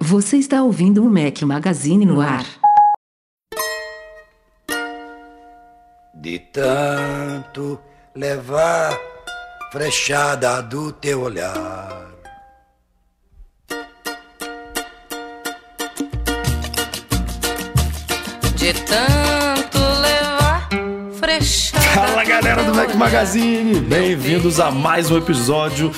Você está ouvindo o Mac Magazine no ar. De tanto levar frechada do teu olhar. De tanto levar frechada. Fala galera do Mac Magazine, bem-vindos a mais um episódio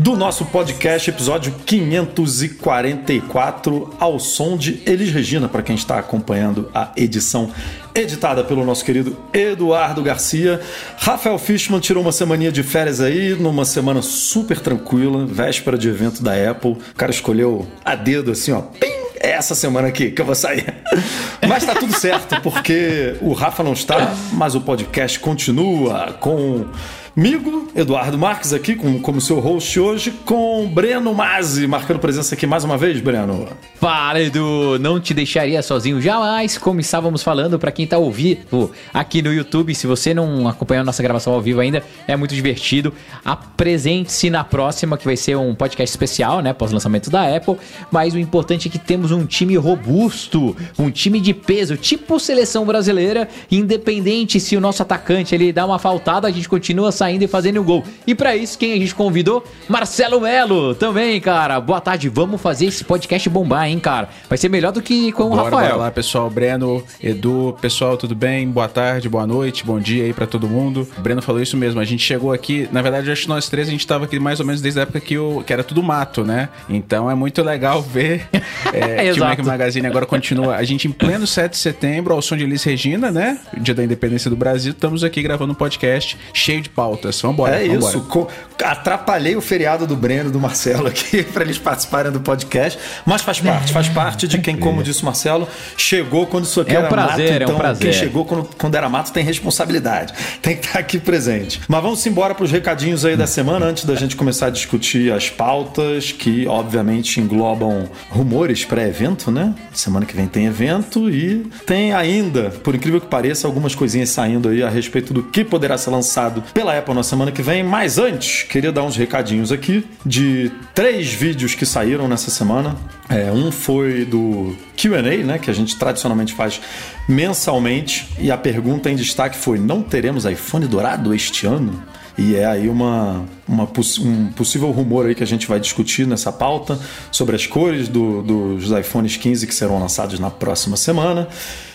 do nosso podcast, episódio 544, ao som de Elis Regina, para quem está acompanhando a edição editada pelo nosso querido Eduardo Garcia. Rafael Fishman tirou uma semaninha de férias aí, numa semana super tranquila, véspera de evento da Apple. O cara escolheu a dedo assim, ó, pim, é essa semana aqui que eu vou sair. Mas tá tudo certo, porque o Rafa não está, mas o podcast continua com Migo, Eduardo Marques aqui como, como seu host hoje, com Breno Mazzi, marcando presença aqui mais uma vez, Breno. Fala, Edu! Não te deixaria sozinho jamais, como estávamos falando, para quem tá ouvindo aqui no YouTube, se você não acompanhou nossa gravação ao vivo ainda, é muito divertido. Apresente-se na próxima, que vai ser um podcast especial, né, pós-lançamento da Apple, mas o importante é que temos um time robusto, um time de peso, tipo seleção brasileira, independente se o nosso atacante ele dá uma faltada, a gente continua saindo e fazendo o gol. E para isso, quem a gente convidou? Marcelo Melo, também, cara. Boa tarde, vamos fazer esse podcast bombar, hein, cara? Vai ser melhor do que com Bora, o Rafael. Bora lá, pessoal. Breno, Edu, pessoal, tudo bem? Boa tarde, boa noite, bom dia aí para todo mundo. O Breno falou isso mesmo. A gente chegou aqui, na verdade, acho que nós três a gente tava aqui mais ou menos desde a época que, o, que era tudo mato, né? Então é muito legal ver é, que o Mac Magazine agora continua. A gente em pleno 7 de setembro, ao som de Elis Regina, né? Dia da Independência do Brasil, estamos aqui gravando um podcast cheio de pautas. Vambora, É vambora. isso. Co- Atrapalhei o feriado do Breno e do Marcelo aqui para eles participarem do podcast, mas faz parte, faz parte de quem, como disse o Marcelo, chegou quando isso aqui É um era prazer, é mato. um Então, prazer. quem chegou quando, quando era mato tem responsabilidade, tem que estar aqui presente. Mas vamos embora para os recadinhos aí da semana antes da gente começar a discutir as pautas que, obviamente, englobam rumores pré-evento, né? Semana que vem tem evento e tem ainda, por incrível que pareça, algumas coisinhas saindo aí a respeito do que poderá ser lançado pela Apple na semana que vem. Mas antes, queria dar uns recadinhos aqui de três vídeos que saíram nessa semana. É, um foi do QA, né? Que a gente tradicionalmente faz mensalmente. E a pergunta em destaque foi: não teremos iPhone dourado este ano? E é aí uma, uma um possível rumor aí que a gente vai discutir nessa pauta sobre as cores do- dos iPhones 15 que serão lançados na próxima semana.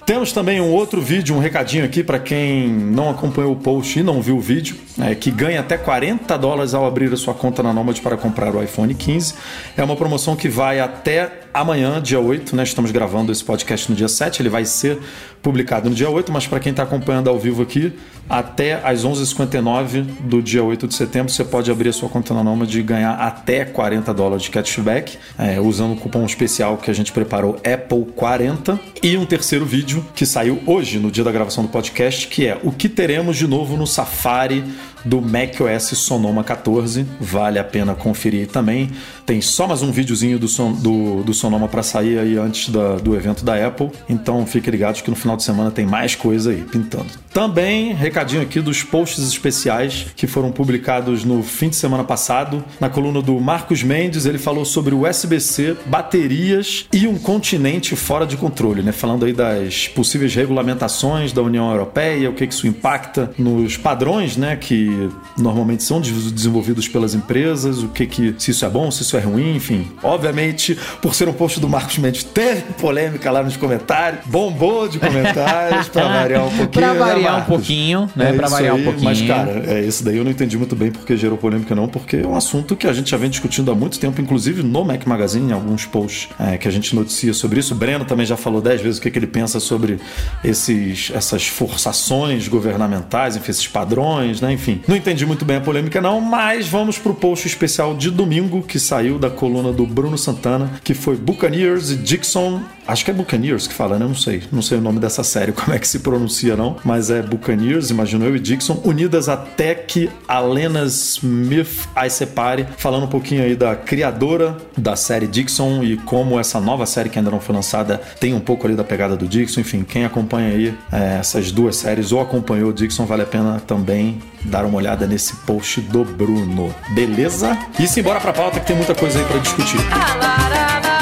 Temos também um outro vídeo, um recadinho aqui para quem não acompanhou o post e não viu o vídeo, é, que ganha até 40 dólares ao abrir a sua conta na Nomad para comprar o iPhone 15. É uma promoção que vai até amanhã, dia 8, né? Estamos gravando esse podcast no dia 7, ele vai ser publicado no dia 8, mas para quem está acompanhando ao vivo aqui, até às 11h59 do dia 8 de setembro, você pode abrir a sua conta na Nomad e ganhar até 40 dólares de cashback, é, usando o cupom especial que a gente preparou, Apple40. E um terceiro vídeo que saiu hoje, no dia da gravação do podcast, que é o que teremos de novo no Safari do macOS Sonoma 14. Vale a pena conferir também. Tem só mais um videozinho do, son, do, do Sonoma para sair aí antes da- do evento da Apple. Então fiquem ligados que no final de semana tem mais coisa aí pintando. Também, recadinho aqui dos posts especiais que foram publicados no fim de semana passado. Na coluna do Marcos Mendes, ele falou sobre o USB-C, baterias e um continente fora de controle, né? Falando aí das possíveis regulamentações da União Europeia, o que que isso impacta nos padrões, né? Que normalmente são des- desenvolvidos pelas empresas, o que que se isso é bom, se isso é ruim, enfim. Obviamente, por ser um post do Marcos Mendes, teve polêmica lá nos comentários, bombou de comentários para variar um pouquinho. Pra né, variar um Marcos? pouquinho, né? É Pra isso variar um aí, pouquinho. Mas, cara, é isso daí eu não entendi muito bem porque gerou polêmica, não, porque é um assunto que a gente já vem discutindo há muito tempo, inclusive no Mac Magazine, em alguns posts é, que a gente noticia sobre isso. O Breno também já falou dez vezes o que, que ele pensa sobre esses, essas forçações governamentais, enfim, esses padrões, né? Enfim, não entendi muito bem a polêmica, não, mas vamos pro post especial de domingo que saiu da coluna do Bruno Santana, que foi Buccaneers e Dixon Acho que é Buccaneers que fala, né? Não sei. Não sei o nome dessa série, como é que se pronuncia, não. Mas é Buccaneers, imagino eu e Dixon, unidas até que Alena Smith aí separe, falando um pouquinho aí da criadora da série Dixon e como essa nova série que ainda não foi lançada tem um pouco ali da pegada do Dixon. Enfim, quem acompanha aí é, essas duas séries ou acompanhou o Dixon, vale a pena também dar uma olhada nesse post do Bruno. Beleza? E simbora pra pauta que tem muita coisa aí pra discutir. Ah,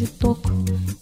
de toco,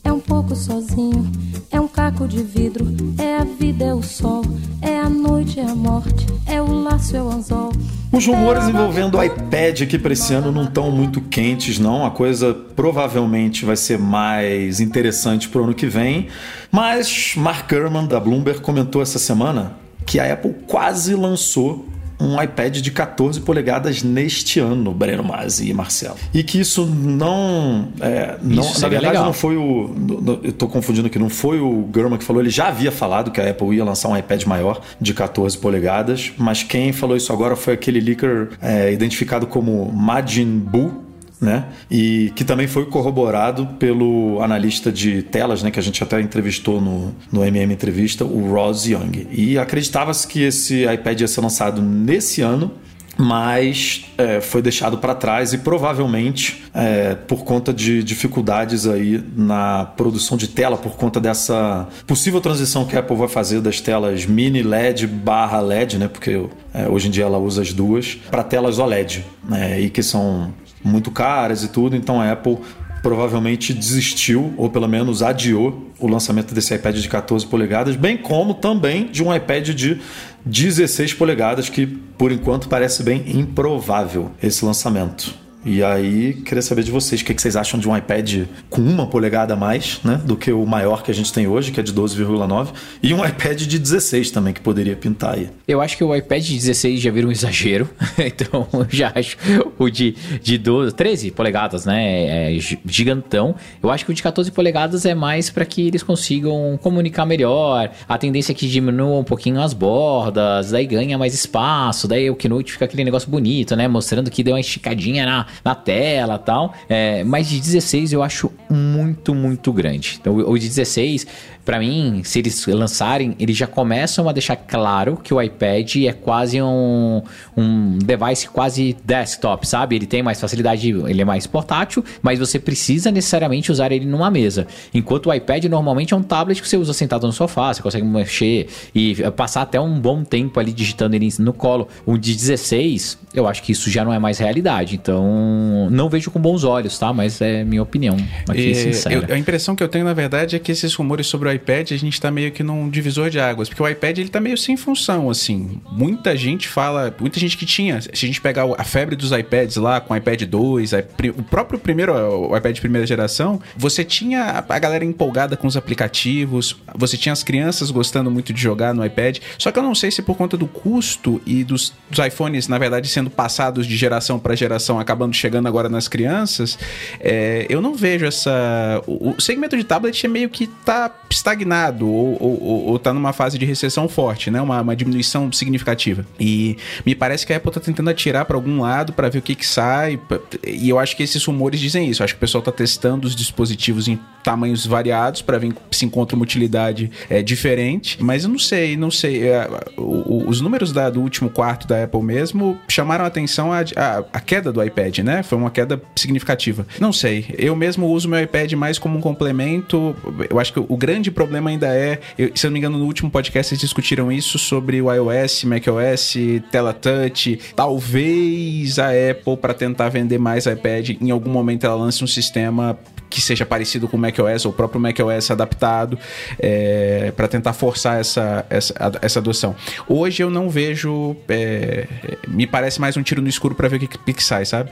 é um pouco sozinho. É um caco de vidro, é a vida, é o sol. É a noite, é a morte, é o laço, é o anzol. Os rumores envolvendo o iPad aqui para esse ano não estão muito quentes, não. A coisa provavelmente vai ser mais interessante pro ano que vem. Mas Mark Gurman, da Bloomberg, comentou essa semana que a Apple quase lançou um iPad de 14 polegadas neste ano, Breno Masi e Marcelo. E que isso não. É, não Isso na verdade, legal. não foi o. Eu tô confundindo aqui, não foi o Gurman que falou, ele já havia falado que a Apple ia lançar um iPad maior de 14 polegadas, mas quem falou isso agora foi aquele leaker é, identificado como Majin Buu né? E que também foi corroborado pelo analista de telas, né? Que a gente até entrevistou no, no MM Entrevista, o Ross Young. E acreditava-se que esse iPad ia ser lançado nesse ano, mas é, foi deixado para trás e provavelmente é, por conta de dificuldades aí na produção de tela, por conta dessa possível transição que a Apple vai fazer das telas mini LED barra LED, né? Porque é, hoje em dia ela usa as duas, para telas OLED, né? E que são muito caras e tudo, então a Apple provavelmente desistiu, ou pelo menos adiou o lançamento desse iPad de 14 polegadas, bem como também de um iPad de 16 polegadas, que por enquanto parece bem improvável esse lançamento. E aí, queria saber de vocês, o que vocês acham de um iPad com uma polegada a mais, né? Do que o maior que a gente tem hoje, que é de 12,9, e um iPad de 16 também, que poderia pintar aí. Eu acho que o iPad de 16 já vira um exagero. então, já acho o de, de 12, 13 polegadas, né? É gi- gigantão. Eu acho que o de 14 polegadas é mais para que eles consigam comunicar melhor. A tendência é que diminua um pouquinho as bordas, daí ganha mais espaço, daí o Keynote fica aquele negócio bonito, né? Mostrando que deu uma esticadinha na, na tela tal. É, mas de 16 eu acho muito, muito grande. Então, o de 16, para mim, se eles lançarem, eles já começam a deixar claro que o iPad é quase um, um device quase desktop, sabe? Ele tem mais facilidade, ele é mais portátil, mas você precisa necessariamente usar ele numa mesa. Enquanto o iPad normalmente é um tablet que você usa sentado no sofá, você consegue mexer e passar até um bom tempo ali digitando ele no colo. O de 16, eu acho que isso já não é mais realidade. Então, não vejo com bons olhos, tá? Mas é minha opinião. Aqui, E sincera. eu- a impressão que eu tenho, na verdade, é que esses rumores sobre o iPad, a gente tá meio que num divisor de águas. Porque o iPad, ele tá meio sem função, assim. Muita gente fala... Muita gente que tinha... Se a gente pegar a febre dos iPads lá, com o iPad 2, a pri- o próprio primeiro o iPad de primeira geração, você tinha a, a galera empolgada com os aplicativos, você tinha as crianças gostando muito de jogar no iPad. Só que eu não sei se por conta do custo e dos, dos iPhones, na verdade, sendo passados de geração para geração, acabando chegando agora nas crianças, é, eu não vejo essa. O, o segmento de tablet é meio que tá estagnado ou, ou, ou- tá numa fase de recessão forte, né? Uma, uma diminuição significativa. E me parece que a Apple tá tentando atirar para algum lado para ver o que que sai. E eu acho que esses rumores dizem isso. Eu acho que o pessoal tá testando os dispositivos em tamanhos variados para ver se encontra uma utilidade é, diferente. Mas eu não sei, não sei. É, os números da- do último quarto da Apple mesmo chamaram a atenção a, a- a queda do iPad, né? Foi uma queda significativa. Não sei. Eu mesmo uso meu iPad mais como um complemento. Eu acho que o grande problema ainda é, eu- se eu não me engano, no último podcast eles discutiram isso sobre o iOS, macOS, tela touch. Talvez a Apple, para tentar vender mais iPad, em algum momento ela lance um sistema que seja parecido com o macOS ou o próprio macOS adaptado para tentar forçar essa, essa, essa adoção. Hoje eu não vejo, é, me parece mais um tiro no escuro para ver o que, que, que sai, sabe?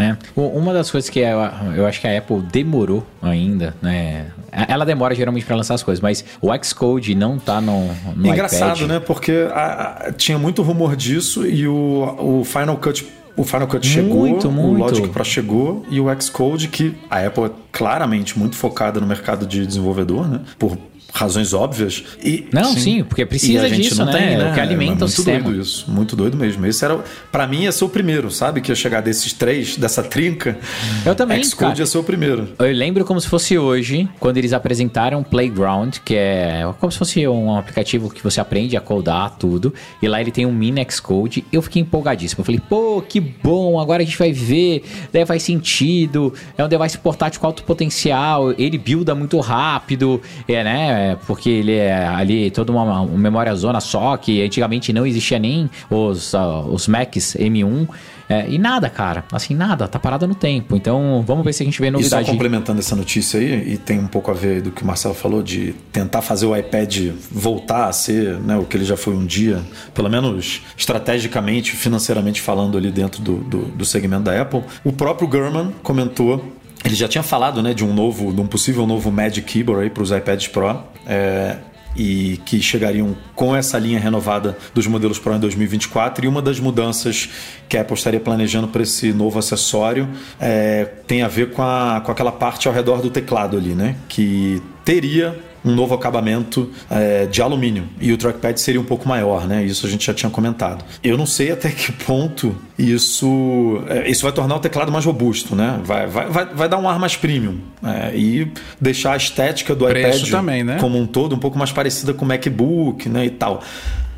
É. U- Uma das coisas que eu, eu acho que a Apple demorou ainda, né? Ela demora geralmente para lançar as coisas, mas o Xcode não tá no, no Engraçado, iPad. né? Porque a- a- tinha muito rumor disso e o, o Final Cut. O Final Cut chegou, Muito, o muito. Logic Pro chegou e o Xcode, que a Apple é claramente muito focada no mercado de desenvolvedor, né? Por razões óbvias. E, Não, sim, porque precisa a gente disso, não né? Tem, É o que alimenta é o muito sistema. doido isso, muito doido mesmo. Esse era, para mim, ia ser o primeiro, sabe? Que ia chegar desses três, dessa trinca. Eu também, Xcode cara. ia ser o primeiro. Eu lembro como se fosse hoje, quando eles apresentaram Playground, que é como se fosse um aplicativo que você aprende a codar tudo. E lá ele tem um mini Xcode. Eu fiquei empolgadíssimo. Eu falei, pô, que bom, agora a gente vai ver, daí faz sentido. É um device portátil com alto potencial, ele builda muito rápido, é, né? Porque ele é ali toda uma, uma memória zona só, que antigamente não existia nem os, ah, os Macs M1. É, e nada, cara. Assim, nada. Tá parado no tempo. Então, vamos ver se a gente vê E só novidade. complementando essa notícia aí, e tem um pouco a ver do que o Marcelo falou, de tentar fazer o iPad voltar a ser né, o que ele já foi um dia, pelo menos estrategicamente, financeiramente falando ali dentro do, do, do segmento da Apple. O próprio Gurman comentou, ele já tinha falado né, de um novo, de um possível novo Magic Keyboard para os iPads Pro. é, e que chegariam com essa linha renovada dos modelos Pro em 2024. E uma das mudanças que a Apple estaria planejando para esse novo acessório é, tem a ver com, a, com aquela parte ao redor do teclado ali, né? Que teria um novo acabamento é, de alumínio e o trackpad seria um pouco maior, né? Isso a gente já tinha comentado. Eu não sei até que ponto isso é, isso vai tornar o teclado mais robusto, né? Vai, vai, vai, vai dar um ar mais premium é, e deixar a estética do Preço iPad também, né? como um todo um pouco mais parecida com o MacBook, né? E tal.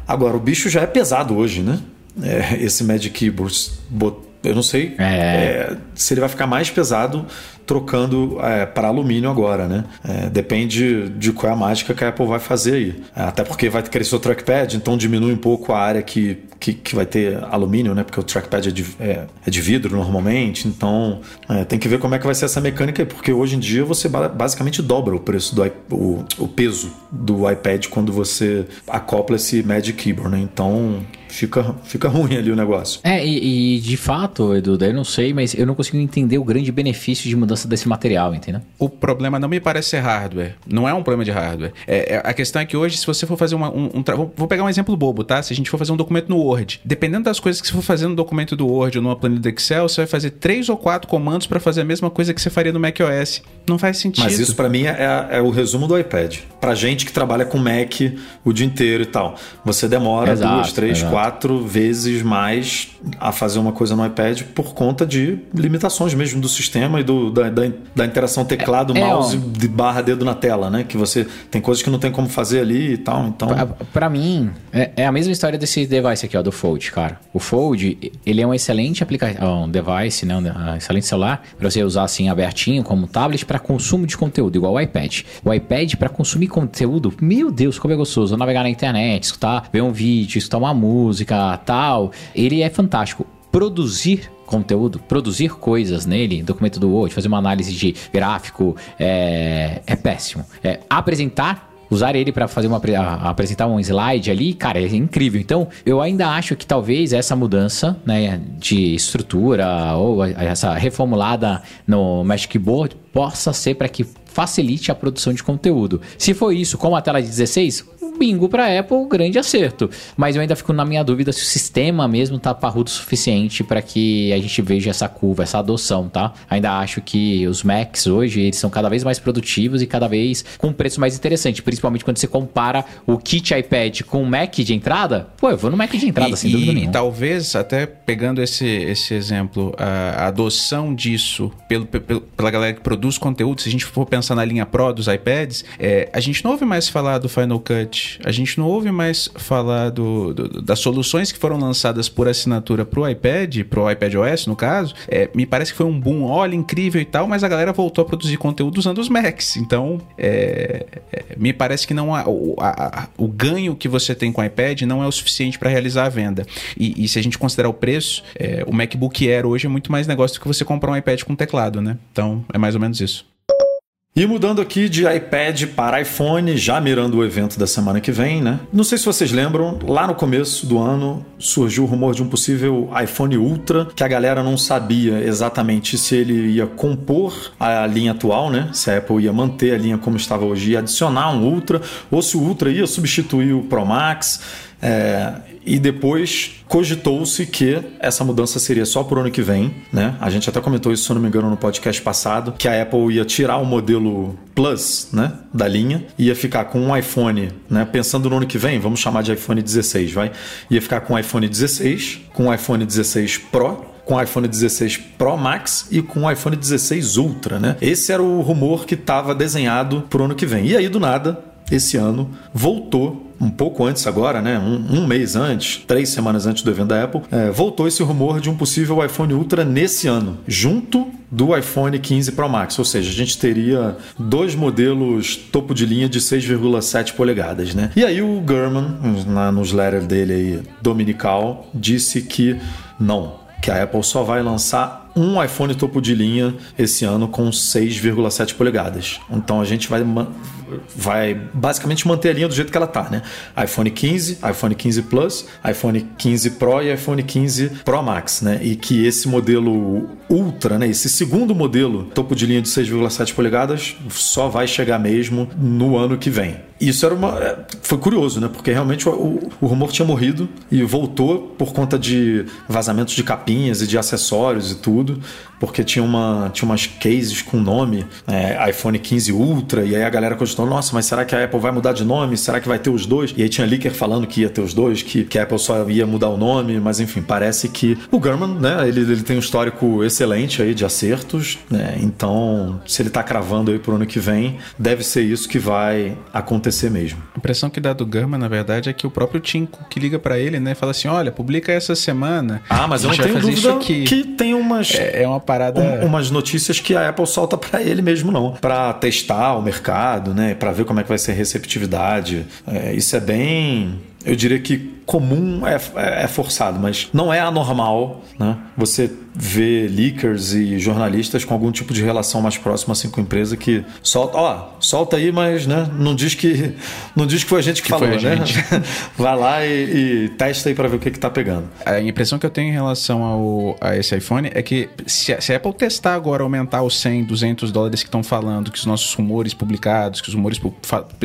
Agora o bicho já é pesado hoje, né? É, esse Magic Keyboard, eu não sei É. é, se ele vai ficar mais pesado trocando é, para alumínio agora, né? É, depende de qual é a mágica que a Apple vai fazer aí. É, Até porque vai crescer o trackpad, então diminui um pouco a área que, que, que vai ter alumínio, né? Porque o trackpad é de, é, é de vidro normalmente, então tem que ver como é que vai ser essa mecânica aí, porque hoje em dia você ba- basicamente dobra o preço do o, o peso do iPad quando você acopla esse Magic Keyboard, né? Então fica, fica ruim ali o negócio. É, e, e de fato, Edu, daí eu não sei, mas eu não consigo entender o grande benefício de mudança desse material, entendeu? O problema não me parece ser hardware. Não é um problema de hardware. É, é- a questão é que hoje, se você for fazer uma, um, um tra- vou- Vou pegar um exemplo bobo, tá? Se a gente for fazer um documento no Word, dependendo das coisas que você for fazer no documento do Word ou numa planilha do Excel, você vai fazer três ou quatro comandos para fazer a mesma coisa que você faria no macOS. Não faz sentido. Mas isso pra mim é, é o resumo do iPad. Pra gente que trabalha com Mac o dia inteiro e tal. Você demora Exato, duas, três, exato. quatro vezes mais a fazer uma coisa no iPad por conta de limitações mesmo do sistema e do, da, da, da interação teclado, É, é, mouse ó. de barra dedo na tela, né? Que você tem coisas que não tem como fazer ali e tal. Então. Pra mim, é, é a mesma história desse device aqui, ó, do Fold, cara. O Fold, ele é um excelente aplicativo, um device, né, um excelente celular, pra você usar assim abertinho como tablet pra consumo de conteúdo, igual o iPad. O iPad pra consumir conteúdo, meu Deus, como é gostoso. Navegar na internet, escutar, ver um vídeo, escutar uma música, tal. Ele é fantástico. Produzir conteúdo, produzir coisas nele, documento do Word, fazer uma análise de gráfico, é, é péssimo. É, apresentar usar ele para fazer uma apresentar um slide ali, cara, é incrível. Então, eu ainda acho que talvez essa mudança, né, de estrutura ou essa reformulada no Magic Board possa ser para que facilite a produção de conteúdo. Se for isso, com a tela de 16, um bingo para Apple, grande acerto. Mas eu ainda fico na minha dúvida se o sistema mesmo tá parrudo o suficiente para que a gente veja essa curva, essa adoção, tá? Ainda acho que os Macs hoje, eles são cada vez mais produtivos e cada vez com um preço mais interessante, principalmente quando você compara o kit iPad com o Mac de entrada. Pô, eu vou no Mac de entrada, e, sem dúvida e nenhuma. talvez, até pegando esse, esse exemplo, a, adoção disso pelo, pelo- pela galera que produz conteúdo, se a gente for pensar na linha Pro dos iPads, é, a gente não ouve mais falar do Final Cut, a gente não ouve mais falar do, do- das soluções que foram lançadas por assinatura pro iPad, pro iPad OS no caso, é, me parece que foi um boom, olha, incrível e tal, mas a galera voltou a produzir conteúdo usando os Macs. Então, é, é, me parece que não há, o, a- o ganho que você tem com o iPad não é o suficiente para realizar a venda. E, e se a gente considerar o preço, é, o MacBook Air hoje é muito mais negócio do que você comprar um iPad com teclado, né? Então, é mais ou menos isso. E mudando aqui de iPad para iPhone, já mirando o evento da semana que vem, né? Não sei se vocês lembram, lá no começo do ano surgiu o rumor de um possível iPhone Ultra, que a galera não sabia exatamente se ele ia compor a linha atual, né? Se a Apple ia manter a linha como estava hoje e adicionar um Ultra, ou se o Ultra ia substituir o Pro Max. É, e depois cogitou-se que essa mudança seria só por ano que vem, né? A gente até comentou isso, se eu não me engano, no podcast passado, que a Apple ia tirar o modelo Plus, né, da linha, ia ficar com um iPhone, né, pensando no ano que vem, vamos chamar de iPhone 16, vai? Ia ficar com o iPhone 16, com o iPhone 16 Pro, com o iPhone 16 Pro Max e com o iPhone 16 Ultra, né? Esse era o rumor que estava desenhado pro ano que vem. E aí, do nada, esse ano voltou um pouco antes agora, né? Um, um, mês antes, três semanas antes do evento da Apple, é, voltou esse rumor de um possível iPhone Ultra nesse ano, junto do iPhone 15 Pro Max. Ou seja, a gente teria dois modelos topo de linha de 6,7 polegadas, né? E aí o Gurman, na newsletter dele aí, dominical, disse que não, que a Apple só vai lançar um iPhone topo de linha esse ano com 6,7 polegadas. Então a gente vai vai basicamente manter a linha do jeito que ela tá, né? iPhone 15, iPhone 15 Plus, iPhone 15 Pro e iPhone 15 Pro Max, né? E que esse modelo Ultra, né? Esse segundo modelo topo de linha de 6,7 polegadas só vai chegar mesmo no ano que vem. Isso era uma. É, foi curioso, né? Porque realmente o, o rumor tinha morrido e voltou por conta de vazamentos de capinhas e de acessórios e tudo tudo porque tinha, uma, tinha umas cases com nome é, iPhone 15 Ultra, e aí a galera cogitou, nossa, mas será que a Apple vai mudar de nome? Será que vai ter os dois? E aí tinha leaker falando que ia ter os dois, que, que a Apple só ia mudar o nome, mas enfim, parece que o Gurman, né, ele, ele tem um histórico excelente aí de acertos, né, então se ele tá cravando aí pro ano que vem, deve ser isso que vai acontecer mesmo. A impressão que dá do Gurman, na verdade, é que o próprio Tim que liga para ele, né, fala assim, olha, publica essa semana. Ah, mas eu não tenho dúvida que tem umas... É, é uma parada. Um, umas notícias que a Apple solta para ele mesmo, não. Para testar o mercado, né? Para ver como é que vai ser a receptividade. É, isso é bem eu diria que comum é, é, forçado, mas não é anormal, né? Você vê leakers e jornalistas com algum tipo de relação mais próxima assim com a empresa que solta, ó, solta aí, mas né, não diz que não diz que foi a gente que, que falou, né? Gente. Vai lá e, e, testa aí para ver o que que tá pegando. A impressão que eu tenho em relação ao, a esse iPhone é que se a, se a Apple testar agora aumentar os 100, 200 dólares que estão falando, que os nossos rumores publicados, que os rumores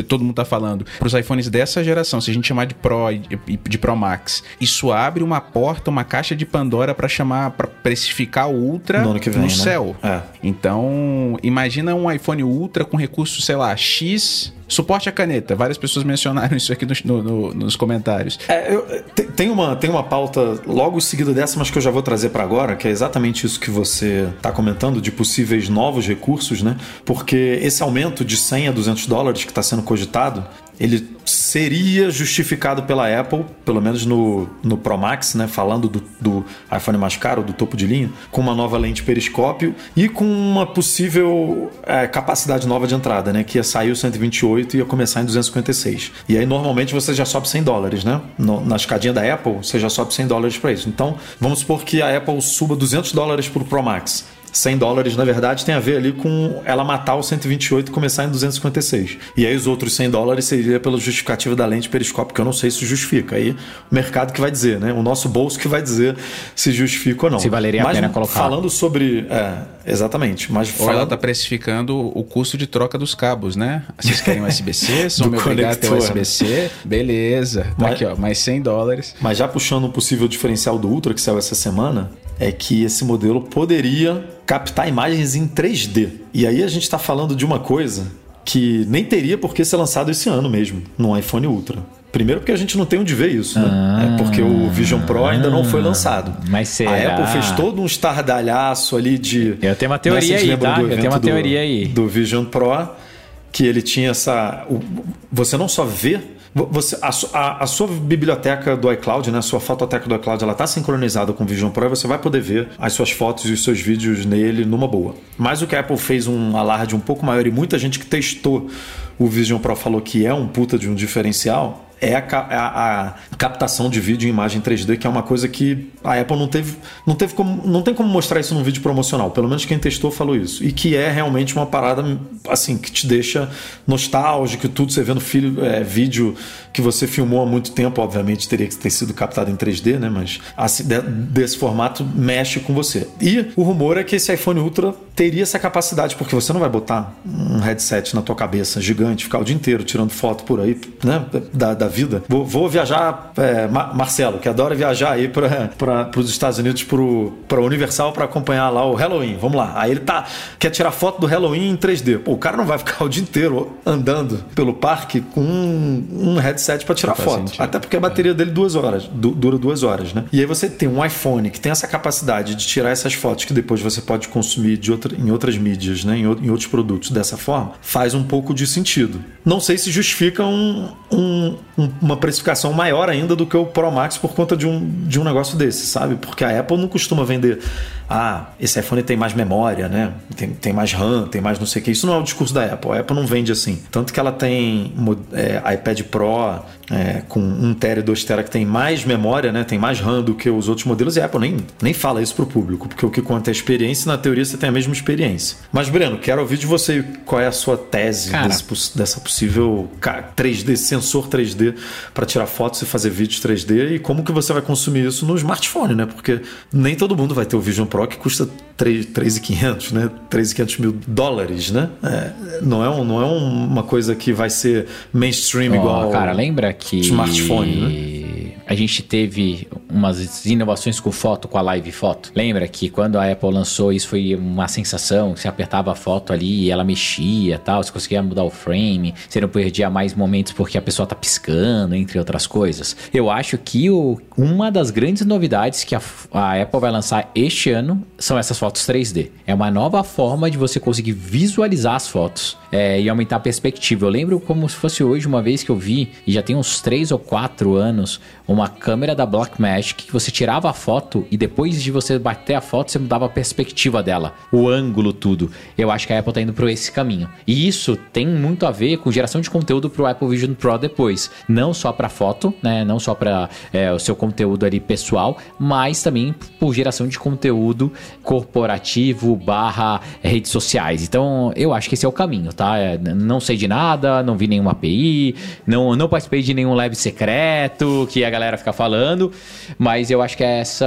todo mundo tá falando, para os iPhones dessa geração, se a gente chamar de Pro e de Pro Max. Isso abre uma porta, uma caixa de Pandora para chamar, para precificar o Ultra no, vem, no né? céu. É. Então, imagina um iPhone Ultra com recurso, sei lá, X Suporte à caneta. Várias pessoas mencionaram isso aqui no, no, nos comentários. É, eu, tem, uma, tem uma pauta logo seguida dessa, mas que eu já vou trazer para agora, que é exatamente isso que você está comentando, de possíveis novos recursos, né? Porque esse aumento de 100 a 200 dólares que está sendo cogitado, ele seria justificado pela Apple, pelo menos no, no Pro Max, né, falando do, do iPhone mais caro, do topo de linha, com uma nova lente periscópio e com uma possível é, capacidade nova de entrada, né, que ia sair o 128 e ia começar em 256. E aí normalmente você já sobe 100 dólares, né? No, na escadinha da Apple, você já sobe 100 dólares para isso. Então, vamos supor que a Apple suba 200 dólares para o Pro Max. 100 dólares, na verdade, tem a ver ali com ela matar o 128 e começar em 256. E aí os outros 100 dólares seria pela justificativa da lente periscópio, que eu não sei se justifica. Aí o mercado que vai dizer, né? O nosso bolso que vai dizer se justifica ou não. Se valeria mas, a pena colocar. Falando sobre... É, exatamente. Mas ou ela está precificando o custo de troca dos cabos, né? Vocês querem USB-C? São me obrigar a ter USB-C? Beleza. Tá mas, aqui, ó. Mais 100 dólares. Mas já puxando um possível diferencial do Ultra, que saiu essa semana, é que esse modelo poderia captar imagens em 3D. E aí a gente está falando de uma coisa que nem teria por que ser lançado esse ano mesmo, no iPhone Ultra. Primeiro porque a gente não tem onde ver isso, né? Ah, é porque o Vision Pro ainda não foi lançado. Mas será? A Apple fez todo um estardalhaço ali de... Eu tenho uma teoria aí, tá? Eu tenho uma teoria do, aí. Do Vision Pro, que ele tinha essa... Você não só vê você, a, a, a, sua biblioteca do iCloud, né, a sua fototeca do iCloud, ela está sincronizada com o Vision Pro e você vai poder ver as suas fotos e os seus vídeos nele numa boa. Mas o que a Apple fez um alarde um pouco maior e muita gente que testou o Vision Pro falou que é um puta de um diferencial, é a, a, a, captação de vídeo em imagem 3D, que é uma coisa que a Apple não teve, não teve como, não tem como mostrar isso num vídeo promocional. Pelo menos quem testou falou isso. E que é realmente uma parada assim que te deixa nostálgico, tudo você vendo filho, é, vídeo que você filmou há muito tempo, obviamente teria que ter sido captado em 3D, né? Mas assim, desse formato mexe com você. E o rumor é que esse iPhone Ultra teria essa capacidade, porque você não vai botar um headset na tua cabeça gigante, ficar o dia inteiro tirando foto por aí, né? Da, da da vida. Vou, vou viajar, é, Ma- Marcelo, que adora viajar aí para os Estados Unidos, para Universal, para acompanhar lá o Halloween. Vamos lá. Aí ele tá quer tirar foto do Halloween em 3D. Pô, o cara não vai ficar o dia inteiro andando pelo parque com um, um headset para tirar foto. sentido. Até porque a bateria dele duas horas, du- dura duas horas, né? E aí você tem um iPhone que tem essa capacidade de tirar essas fotos que depois você pode consumir de outra, em outras mídias, né? Em, em outros produtos dessa forma, faz um pouco de sentido. Não sei se justifica um- um- um- uma precificação maior ainda do que o Pro Max por conta de um, de um negócio desse, sabe? Porque a Apple não costuma vender. Ah, esse iPhone tem mais memória, né? Tem, tem mais RAM, tem mais não sei o que. Isso não é o discurso da Apple. A Apple não vende assim. Tanto que ela tem é, iPad Pro é, com 1 TB e 2 TB que tem mais memória, né? Tem mais RAM do que os outros modelos. E a Apple nem, nem fala isso pro público, porque o que conta é a experiência e na teoria você tem a mesma experiência. Mas, Breno, quero ouvir de você qual é a sua tese desse dessa possível ca- 3D, sensor 3D para tirar fotos e fazer vídeos 3D e como que você vai consumir isso no smartphone, né? Porque nem todo mundo vai ter o Vision Pro que custa 3 3.500, né? 3.500 mil dólares, né? É, não é, um, não é um- uma coisa que vai ser mainstream Ó, igual cara, lembra que smartphone, né? A gente teve umas inovações com foto, com a live foto? Lembra que quando a Apple lançou isso foi uma sensação, você apertava a foto ali e ela mexia tal, você conseguia mudar o frame, você não perdia mais momentos porque a pessoa tá piscando, entre outras coisas. Eu acho que o- uma das grandes novidades que a, a Apple vai lançar este ano são essas fotos 3D. É uma nova forma de você conseguir visualizar as fotos é, e aumentar a perspectiva. Eu lembro como se fosse hoje, uma vez que eu vi, e já tem uns 3 ou 4 anos, uma câmera da Blackmagic que você tirava a foto e depois de você bater a foto, você mudava a perspectiva dela, o ângulo, tudo. Eu acho que a Apple tá indo por esse caminho. E isso tem muito a ver com geração de conteúdo pro Apple Vision Pro depois. Não só para foto, né? Não só para o seu conteúdo ali pessoal, mas também por geração de conteúdo corporativo barra redes sociais. Então, eu acho que esse é o caminho, tá? É, não sei de nada, não vi nenhuma API, não, não participei de nenhum lab secreto que a galera fica falando, mas eu acho que essa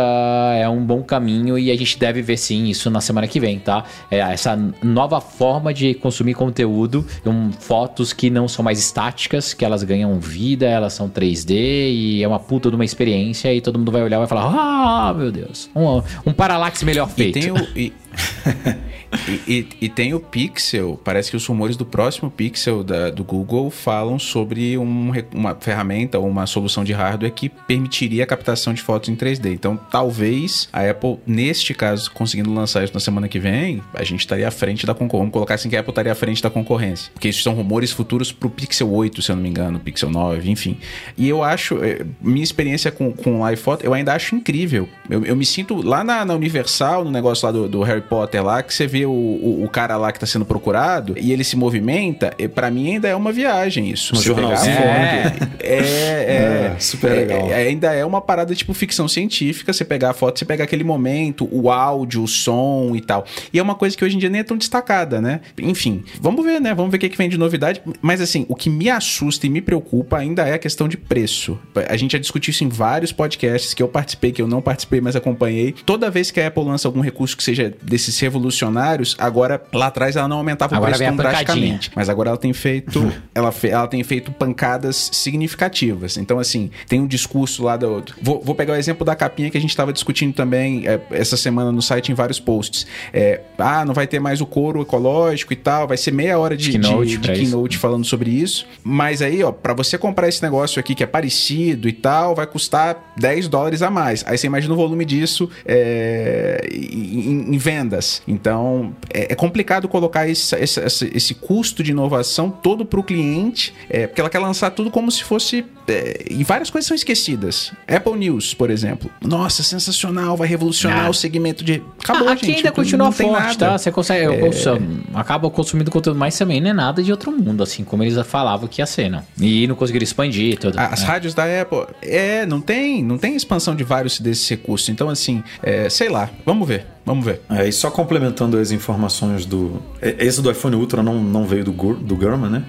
é um bom caminho e a gente deve ver sim isso na semana que vem, tá? É essa nova forma de consumir conteúdo, um, fotos que não são mais estáticas, que elas ganham vida, elas são 3D e é uma puta de uma experiência e todo mundo vai olhar e vai falar: Ah, meu Deus, um, um paralaxe melhor E feito. tem o. E, e, e- e tem o Pixel. Parece que os rumores do próximo Pixel da- do Google falam sobre um uma ferramenta ou uma solução de hardware que permitiria a captação de fotos em 3D. Então, talvez a Apple, neste caso, conseguindo lançar isso na semana que vem, a gente estaria à frente da concorrência. Vamos colocar assim que a Apple estaria à frente da concorrência. Porque isso são rumores futuros pro Pixel 8, se eu não me engano, Pixel 9, enfim. E eu acho, eh, minha experiência com, com o iPhoto, eu ainda acho incrível. Eu, eu me sinto lá na, na Universal, no negócio lá do, do Harry Potter lá, que você vê o, o, o cara lá que tá sendo procurado e ele se movimenta, e para mim ainda é uma viagem isso. Um jornalzinho, foto, né? é, é, É, super legal. é, ainda é uma parada tipo ficção científica, você pegar a foto, você pegar aquele momento, o áudio, o som e tal. E é uma coisa que hoje em dia nem é tão destacada, né? Enfim, vamos ver, né? Vamos ver o que, que vem de novidade. Mas assim, o que me assusta e me preocupa ainda é a questão de preço. A gente já discutiu isso em vários podcasts que eu participei, que eu não participei, mas acompanhei. Toda vez que a Apple lança algum recurso que seja desses revolucionários, agora lá atrás ela não aumentava Agora o preço tão drasticamente. Mas agora ela tem feito, ela, fe- ela tem feito pancadas significativas. Então, assim, tem um discurso lá do. Vou, vou pegar o exemplo da capinha que a gente estava discutindo também é, essa semana no site em vários posts. É, ah, não vai ter mais o couro ecológico e tal, vai ser meia hora de, Keynote de, de keynote falando sobre isso. Mas aí, ó, pra você comprar esse negócio aqui que é parecido e tal, vai custar 10 dólares a mais. Aí você imagina o volume disso é, em, em vendas. Então, é, é complicado colocar esse, esse, esse- custo de inovação todo pro cliente, é, porque ela quer lançar tudo como se fosse. É, e várias coisas são esquecidas. Apple News, por exemplo. Nossa, sensacional, vai revolucionar Ah. o segmento de. Acabou, Ah, Aqui gente. ainda não- continua não forte, nada. tá? Você consegue. eu consumo- acaba consumindo conteúdo, mas também não é nada de outro mundo, assim, como eles falavam que ia ser, não. E não conseguiram expandir tudo. Ah, As É. rádios da Apple, é, não tem, não tem expansão de vários desses recursos. Então, assim, é, sei lá, vamos ver, vamos ver. É, e só complementando as informações do. é, Esse do iPhone Ultra não, não veio do, Gur- do Gurman, né?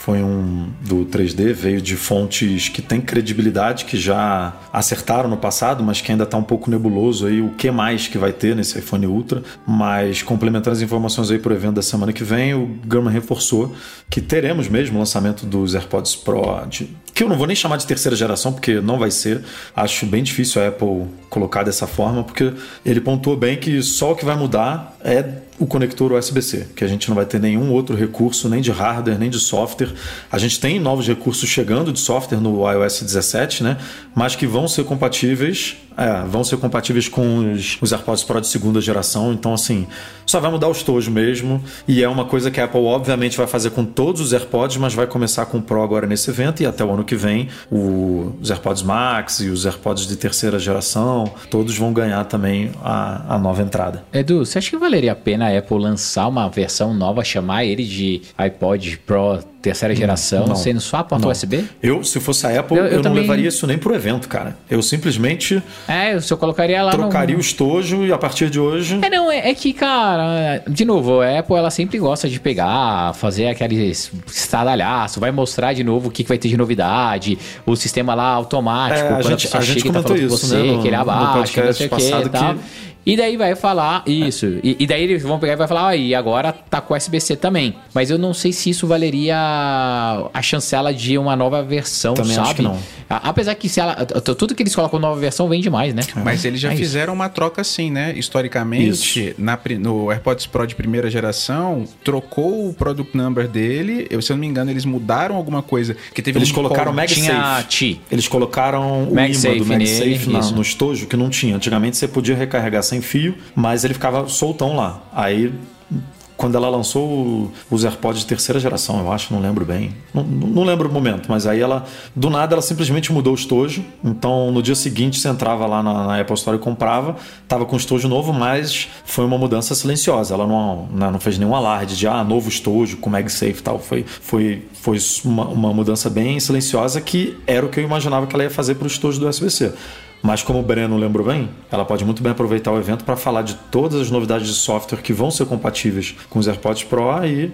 Foi um do 3D, veio de fontes que têm credibilidade, que já acertaram no passado, mas que ainda está um pouco nebuloso aí o que mais que vai ter nesse iPhone Ultra. Mas complementando as informações aí para o evento da semana que vem, o Gama reforçou que teremos mesmo o lançamento dos AirPods Pro, de, que eu não vou nem chamar de terceira geração, porque não vai ser. Acho bem difícil a Apple colocar dessa forma, porque ele pontuou bem que só o que vai mudar é o conector USB-C, que a gente não vai ter nenhum outro recurso, nem de hardware, nem de software. A gente tem novos recursos chegando de software no iOS 17, né? Mas que vão ser compatíveis, é, vão ser compatíveis com os, os AirPods Pro de segunda geração. Então, assim, só vai mudar o estojo mesmo. E é uma coisa que a Apple, obviamente, vai fazer com todos os AirPods, mas vai começar com o Pro agora nesse evento e até o ano que vem o, os AirPods Max e os AirPods de terceira geração, todos vão ganhar também a, a nova entrada. Edu, você acha que valeria a pena a Apple lançar uma versão nova, chamar ele de iPod Pro terceira geração, não. sendo só a porta Não. USB? Eu, se fosse a Apple, Eu- eu, eu não também- levaria isso nem pro evento, cara. Eu simplesmente É, eu só colocaria lá trocaria no... o estojo e a partir de hoje. É, não, é, é que, cara, de novo, a Apple, ela sempre gosta de pegar, fazer aqueles estradalhaço, vai mostrar de novo o que, que vai ter de novidade, o sistema lá automático, É, a gente- a gente chega e tá comentou com isso, você, né, no- que ele no abaixa, não sei o que passado que- E daí vai falar isso. E, e daí eles vão pegar e vai falar, ah, e agora tá com USB-C também. Mas eu não sei se isso valeria a chancela de uma nova versão, Também sabe? acho que não. Apesar que se ela, tudo que eles colocam nova versão vende mais, né? Mas eles já É isso. fizeram uma troca assim, né? Historicamente, na no AirPods Pro de primeira geração, trocou o product number dele. Eu, se eu não me engano, eles mudaram alguma coisa. Que teve Eles um colocaram o MagSafe. Eles colocaram o MagSafe imã do MagSafe na- isso. no estojo, que não tinha. Antigamente você podia recarregar sem fio, mas ele ficava soltão lá. Aí, quando ela lançou o- os AirPods de terceira geração, eu acho, não lembro bem. Não, não lembro o momento, mas aí ela, do nada, ela simplesmente mudou o estojo. Então, no dia seguinte, você entrava lá na, na Apple Store e comprava, tava com estojo novo, mas foi uma mudança silenciosa. Ela não, não, não fez nenhum alarde de, ah, novo estojo com MagSafe e tal. Foi, foi, foi uma, uma mudança bem silenciosa que era o que eu imaginava que ela ia fazer para o estojo do USB-C. Mas como o Breno lembrou bem, ela pode muito bem aproveitar o evento para falar de todas as novidades de software que vão ser compatíveis com os AirPods Pro e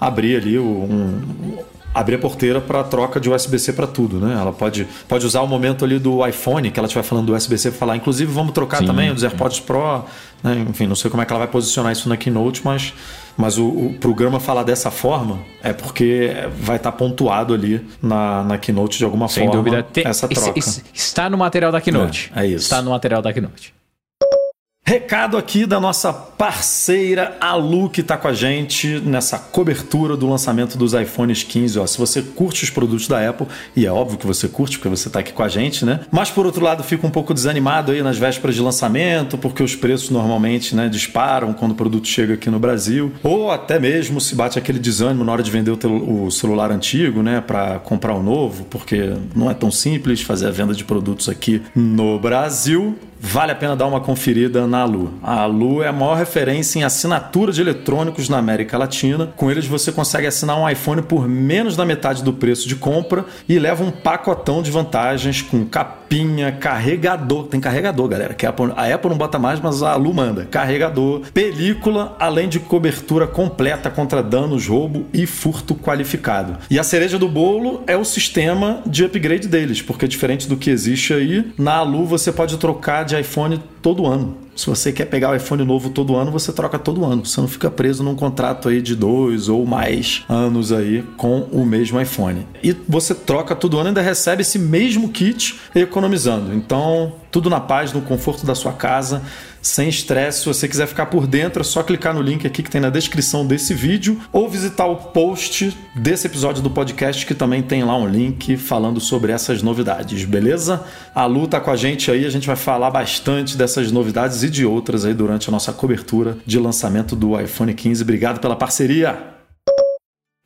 abrir ali o- um, abrir a porteira para troca de USB-C para tudo, né? Ela pode, pode usar o momento ali do iPhone que ela estiver falando do USB-C para falar, inclusive vamos trocar Sim, também os AirPods Pro, né? Enfim, não sei como é que ela vai posicionar isso na keynote, mas mas o, o programa falar dessa forma é porque vai estar pontuado ali na, na keynote de alguma Sem forma dúvida. Tem- essa troca. está no material da Keynote. É, é isso. Está no material da Keynote. Recado aqui da nossa parceira Alu que está com a gente nessa cobertura do lançamento dos iPhones 15. Ó, se você curte os produtos da Apple, e é óbvio que você curte porque você está aqui com a gente, né? Mas por outro lado, fica um pouco desanimado aí nas vésperas de lançamento, porque os preços normalmente né, disparam quando o produto chega aqui no Brasil, ou até mesmo se bate aquele desânimo na hora de vender o, celular antigo, né, para comprar o novo, porque não é tão simples fazer a venda de produtos aqui no Brasil. Vale a pena dar uma conferida na Alu. A Alu é a maior referência em assinatura de eletrônicos na América Latina. Com eles você consegue assinar um iPhone por menos da metade do preço de compra e leva um pacotão de vantagens com capinha, carregador. Tem carregador, galera. Que a Apple, a Apple não bota mais, mas a Alu manda. Carregador, película, além de cobertura completa contra danos, roubo e furto qualificado. E a cereja do bolo é o sistema de upgrade deles, porque diferente do que existe aí, na Alu você pode trocar de iPhone todo ano. Se você quer pegar o iPhone novo todo ano, você troca todo ano. Você não fica preso num contrato aí de dois ou mais anos aí com o mesmo iPhone. E você troca todo ano e ainda recebe esse mesmo kit economizando. Então, tudo na paz, no conforto da sua casa, sem estresse. Se você quiser ficar por dentro, é só clicar no link aqui que tem na descrição desse vídeo ou visitar o post desse episódio do podcast que também tem lá um link falando sobre essas novidades, beleza? A Lu tá com a gente aí, a gente vai falar bastante dessas novidades e de outras aí durante a nossa cobertura de lançamento do iPhone 15. Obrigado pela parceria.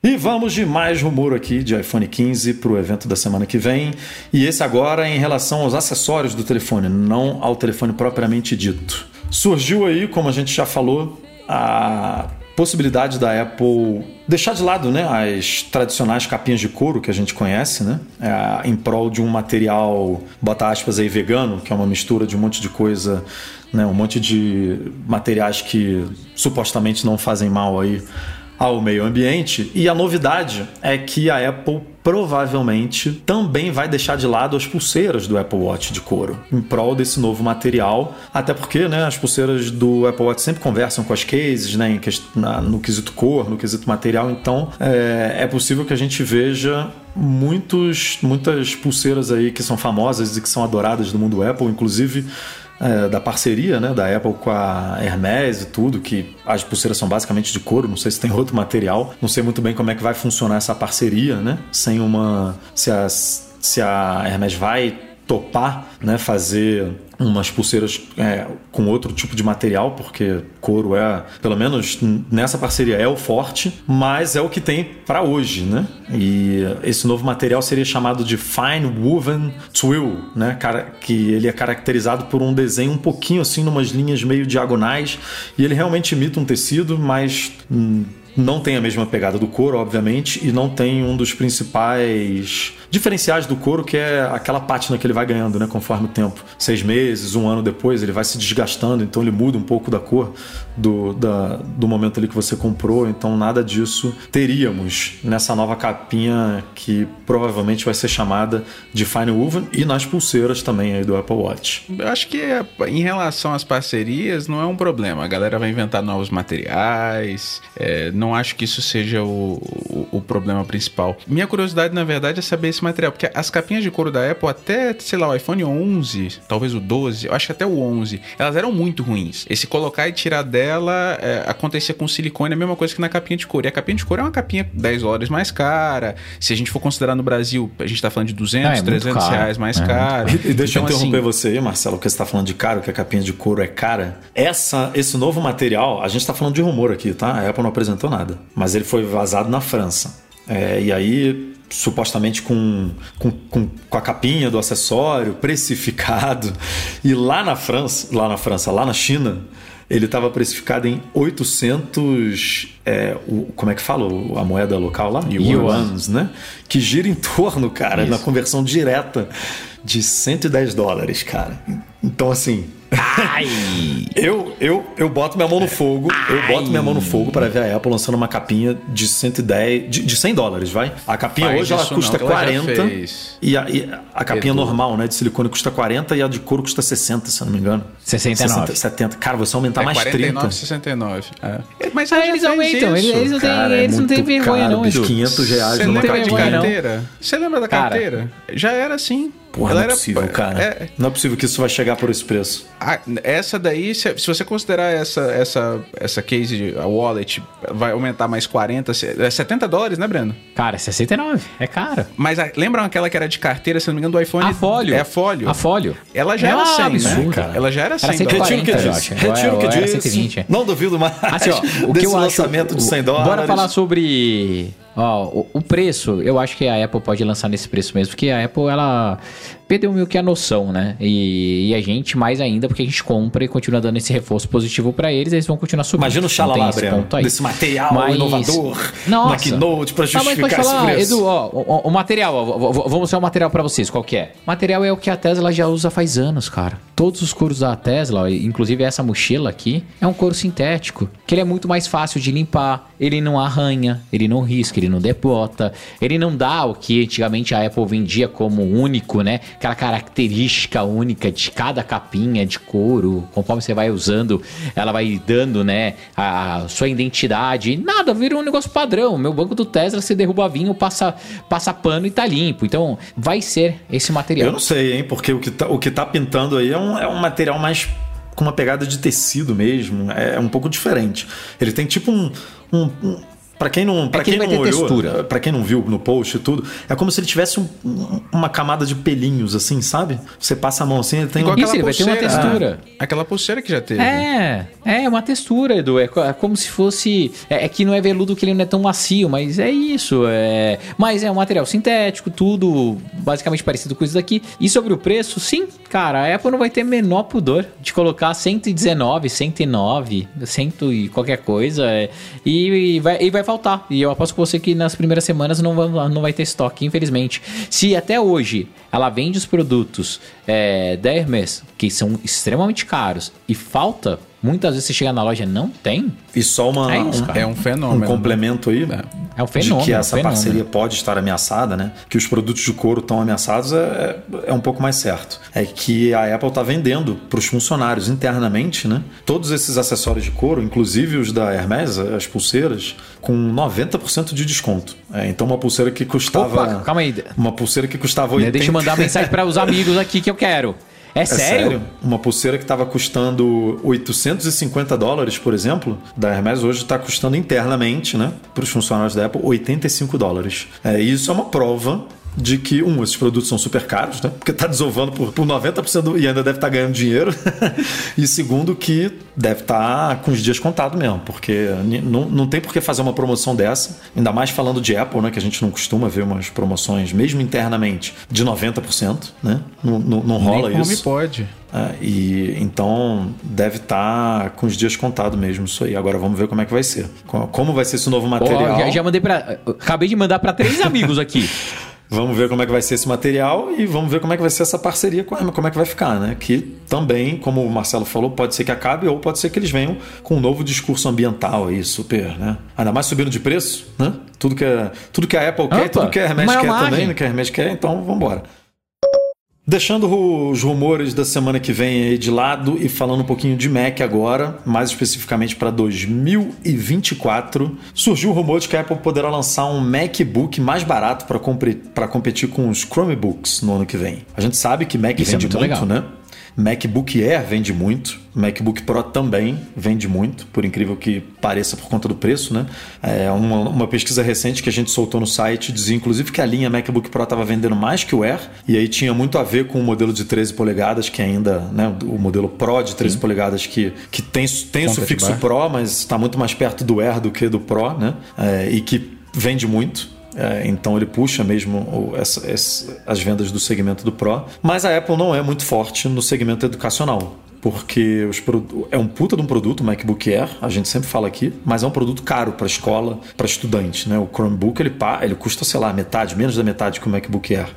E vamos de mais rumor aqui de iPhone 15 para o evento da semana que vem. E esse agora em relação aos acessórios do telefone, não ao telefone propriamente dito. Surgiu aí, como a gente já falou, a possibilidade da Apple deixar de lado né, as tradicionais capinhas de couro que a gente conhece, né, é, em prol de um material, bota aspas aí, vegano, que é uma mistura de um monte de coisa, né, um monte de materiais que supostamente não fazem mal aí ao meio ambiente. E a novidade é que a Apple provavelmente também vai deixar de lado as pulseiras do Apple Watch de couro em prol desse novo material, até porque né, as pulseiras do Apple Watch sempre conversam com as cases, né, no quesito cor, no quesito material, então é, é possível que a gente veja muitos, muitas pulseiras aí que são famosas e que são adoradas do mundo Apple, inclusive é, da parceria né, da Apple com a Hermes e tudo, que as pulseiras são basicamente de couro, não sei se tem outro material, não sei muito bem como é que vai funcionar essa parceria, né? Sem uma. Se a, se a Hermes vai topar né, fazer umas pulseiras é, com outro tipo de material, porque couro é, pelo menos nessa parceria, é o forte, mas é o que tem para hoje, né? E esse novo material seria chamado de Fine Woven Twill, né? Que ele é caracterizado por um desenho um pouquinho assim, numas linhas meio diagonais, e ele realmente imita um tecido, mas hum, não tem a mesma pegada do couro, obviamente, e não tem um dos principais diferenciais do couro, que é aquela pátina que ele vai ganhando, né, conforme o tempo. Seis meses, um ano depois, ele vai se desgastando, então ele muda um pouco da cor do, da- do momento ali que você comprou. Então, nada disso teríamos nessa nova capinha que provavelmente vai ser chamada de Fine Woven e nas pulseiras também aí do Apple Watch. Eu acho que é, em relação às parcerias não é um problema. A galera vai inventar novos materiais. é, não acho que isso seja o, o, o problema principal. Minha curiosidade, na verdade, é saber esse material. Porque as capinhas de couro da Apple, até, sei lá, o iPhone 11, talvez o 12, eu acho que até o 11, elas eram muito ruins. Esse colocar e tirar dela é, acontecia com silicone, é a mesma coisa que na capinha de couro. E a capinha de couro é uma capinha 10 dólares mais cara. Se a gente for considerar no Brasil, a gente tá falando de 200, É, é muito 300 caro. reais mais É, caro. E, e deixa eu Então, assim, interromper você aí, Marcelo, porque você está falando de caro, que a capinha de couro é cara. Essa, esse novo material, a gente está falando de rumor aqui, tá? A Apple não apresentou nada. Mas ele foi vazado na França. É, e aí, supostamente com, com, com, com a capinha do acessório, precificado. E lá na França, lá na França, lá na China, ele estava precificado em 800. é, o- como é que fala a moeda local lá? Yuans, né? Que gira em torno, cara, na conversão direta de 110 dólares, cara. Então, assim. Eu, eu, eu boto minha mão no fogo. Eu boto minha mão no fogo para ver a Apple lançando uma capinha de 110. De, de 100 dólares, vai? A capinha Faz hoje ela custa não, ela já 40. fez. E a, e a capinha Edu. normal, né? De silicone custa 40 e a de couro custa 60, se eu não me engano. 69. 60, 70. Cara, você aumentar É mais 49, 30. 69. É. Mas Ah, ela já eles aumentam, eles, isso. eles não têm, Cara, é eles não têm vergonha, caro, não, bicho, Edu. 500 reais Você numa carteira? Você lembra da Cara. carteira? Já era assim. Porra, Ela não é era- possível, cara. é- Não é possível que isso vai chegar por esse preço. Ah, essa daí, se, se você considerar essa, essa, essa case, de- a wallet, vai aumentar mais 40, se- é 70 dólares, né, Breno? Cara, 69. É caro. Mas a, lembram aquela que era de carteira, se não me engano, do iPhone? A folho. É a folho. A folho. Ela já É era um 100, absurdo, né? cara. Ela já era 100 Era 140, dólares. Retiro o que eu disse. acho. Retiro o que era disse. 120. Não duvido mais Assim, ó, o desse que eu acho. lançamento de 100 dólares. Bora falar sobre. Ó, o, o preço, eu acho que a Apple pode lançar nesse preço mesmo, porque a Apple, ela perdeu meio que a noção, né? E, e a gente mais ainda, porque a gente compra e continua dando esse reforço positivo pra eles, eles vão continuar subindo. Imagina o xalala, esse desse material Mas- inovador Nossa. na Keynote pra Ah, mas justificar pode esse falar, preço. Edu, ó, o, o material, ó, vou mostrar o material pra vocês, qual que é? O material é o que a Tesla já usa faz anos, cara. Todos os couros da Tesla, ó, inclusive essa mochila aqui, é um couro sintético, que ele é muito mais fácil de limpar, ele não arranha, ele não risca, ele não debota, ele não dá o que antigamente a Apple vendia como único, né? Aquela característica única de cada capinha de couro, conforme você vai usando, ela vai dando, né, a, sua identidade. Nada, vira um negócio padrão. Meu banco do Tesla, você derruba vinho, passa, passa pano e tá limpo. Então, vai ser esse material. Eu não sei, hein? Porque o que tá, o que tá pintando aí é um, é um material mais com uma pegada de tecido mesmo. É um pouco diferente. Ele tem tipo um. um, um Pra quem não, pra que quem não ter olhou, textura. para quem não viu no post e tudo, é como se ele tivesse um- um- uma camada de pelinhos assim, sabe? Você passa a mão assim, ele tem Igual um, Isso, aquela ele vai ter uma pulseira. textura. Aquela pulseira que já teve. É, é uma textura, Edu. É, é como se fosse. É, é que não é veludo que ele não é tão macio, mas é isso. É, mas é um material sintético, tudo basicamente parecido com isso daqui. E sobre o preço, sim, cara, a Apple não vai ter menor pudor de colocar 119, 109, 100 e qualquer coisa. é, e, e vai, e vai faltar. E eu aposto com você que nas primeiras semanas não vai, não vai ter estoque, infelizmente. Se até hoje ela vende os produtos é, da Hermes, que são extremamente caros, e falta Muitas vezes você chega na loja não tem. E só uma, É isso, um- cara. É um fenômeno. um complemento aí. É um fenômeno. de que é um essa fenômeno. parceria pode estar ameaçada, né? Que os produtos de couro estão ameaçados é, é, é um pouco mais certo. É que a Apple está vendendo para os funcionários internamente, né? Todos esses acessórios de couro, inclusive os da Hermes, as pulseiras, com 90% de desconto. É, então uma pulseira que custava. Opa, calma aí. Uma pulseira que custava 80... Deixa eu mandar mensagem para os amigos aqui que eu quero. É, É sério? Uma pulseira que estava custando 850 dólares, por exemplo, da Hermes hoje está custando internamente, né, para os funcionários da Apple, 85 dólares. É, isso é uma prova de que, um, esses produtos são super caros, né? Porque tá desovando por, por 90% do- e ainda deve estar ganhando dinheiro. e segundo, que deve estar com os dias contados mesmo, porque não, não tem por que fazer uma promoção dessa, ainda mais falando de Apple, né? Que a gente não costuma ver umas promoções, mesmo internamente, de 90%, né? Não, não, não rola Nem como isso. pode. É, e então deve estar com os dias contados mesmo isso aí. Agora vamos ver como é que vai ser. Co- Como vai ser esse novo material? já, já mandei para. Acabei de mandar para três amigos aqui. Vamos ver como é que vai ser esse material e vamos ver como é que vai ser essa parceria com a Amazon, como é que vai ficar, né? Que também, como o Marcelo falou, pode ser que acabe ou pode ser que eles venham com um novo discurso ambiental aí, super, né? Ainda mais subindo de preço, né? Tudo que, é, tudo que a Apple quer, Opa, tudo que a Hermes quer margem. também, né? Que a Hermes quer, então vamos embora. Deixando os rumores da semana que vem aí de lado e falando um pouquinho de Mac agora, mais especificamente para 2024, surgiu o rumor de que a Apple poderá lançar um MacBook mais barato para competir com os Chromebooks no ano que vem. A gente sabe que Mac Isso é vende muito muito, legal. né? MacBook Air vende muito, MacBook Pro também vende muito, por incrível que pareça por conta do preço, né? É uma, uma pesquisa recente que a gente soltou no site dizia inclusive que a linha MacBook Pro estava vendendo mais que o Air, e aí tinha muito a ver com o modelo de 13 polegadas, que ainda, né, o modelo Pro de 13 polegadas que, que tem, tem o Conta sufixo. Pro, mas está muito mais perto do Air do que do Pro, né? É, e que vende muito. É, então ele puxa mesmo essa- essa- as vendas do segmento do Pro. Mas a Apple não é muito forte no segmento educacional. Porque os é um puta de um produto, o MacBook Air, a gente sempre fala aqui, mas é um produto caro para escola, para estudante. Né? O Chromebook ele, ele custa, sei lá, metade, menos da metade que o MacBook Air.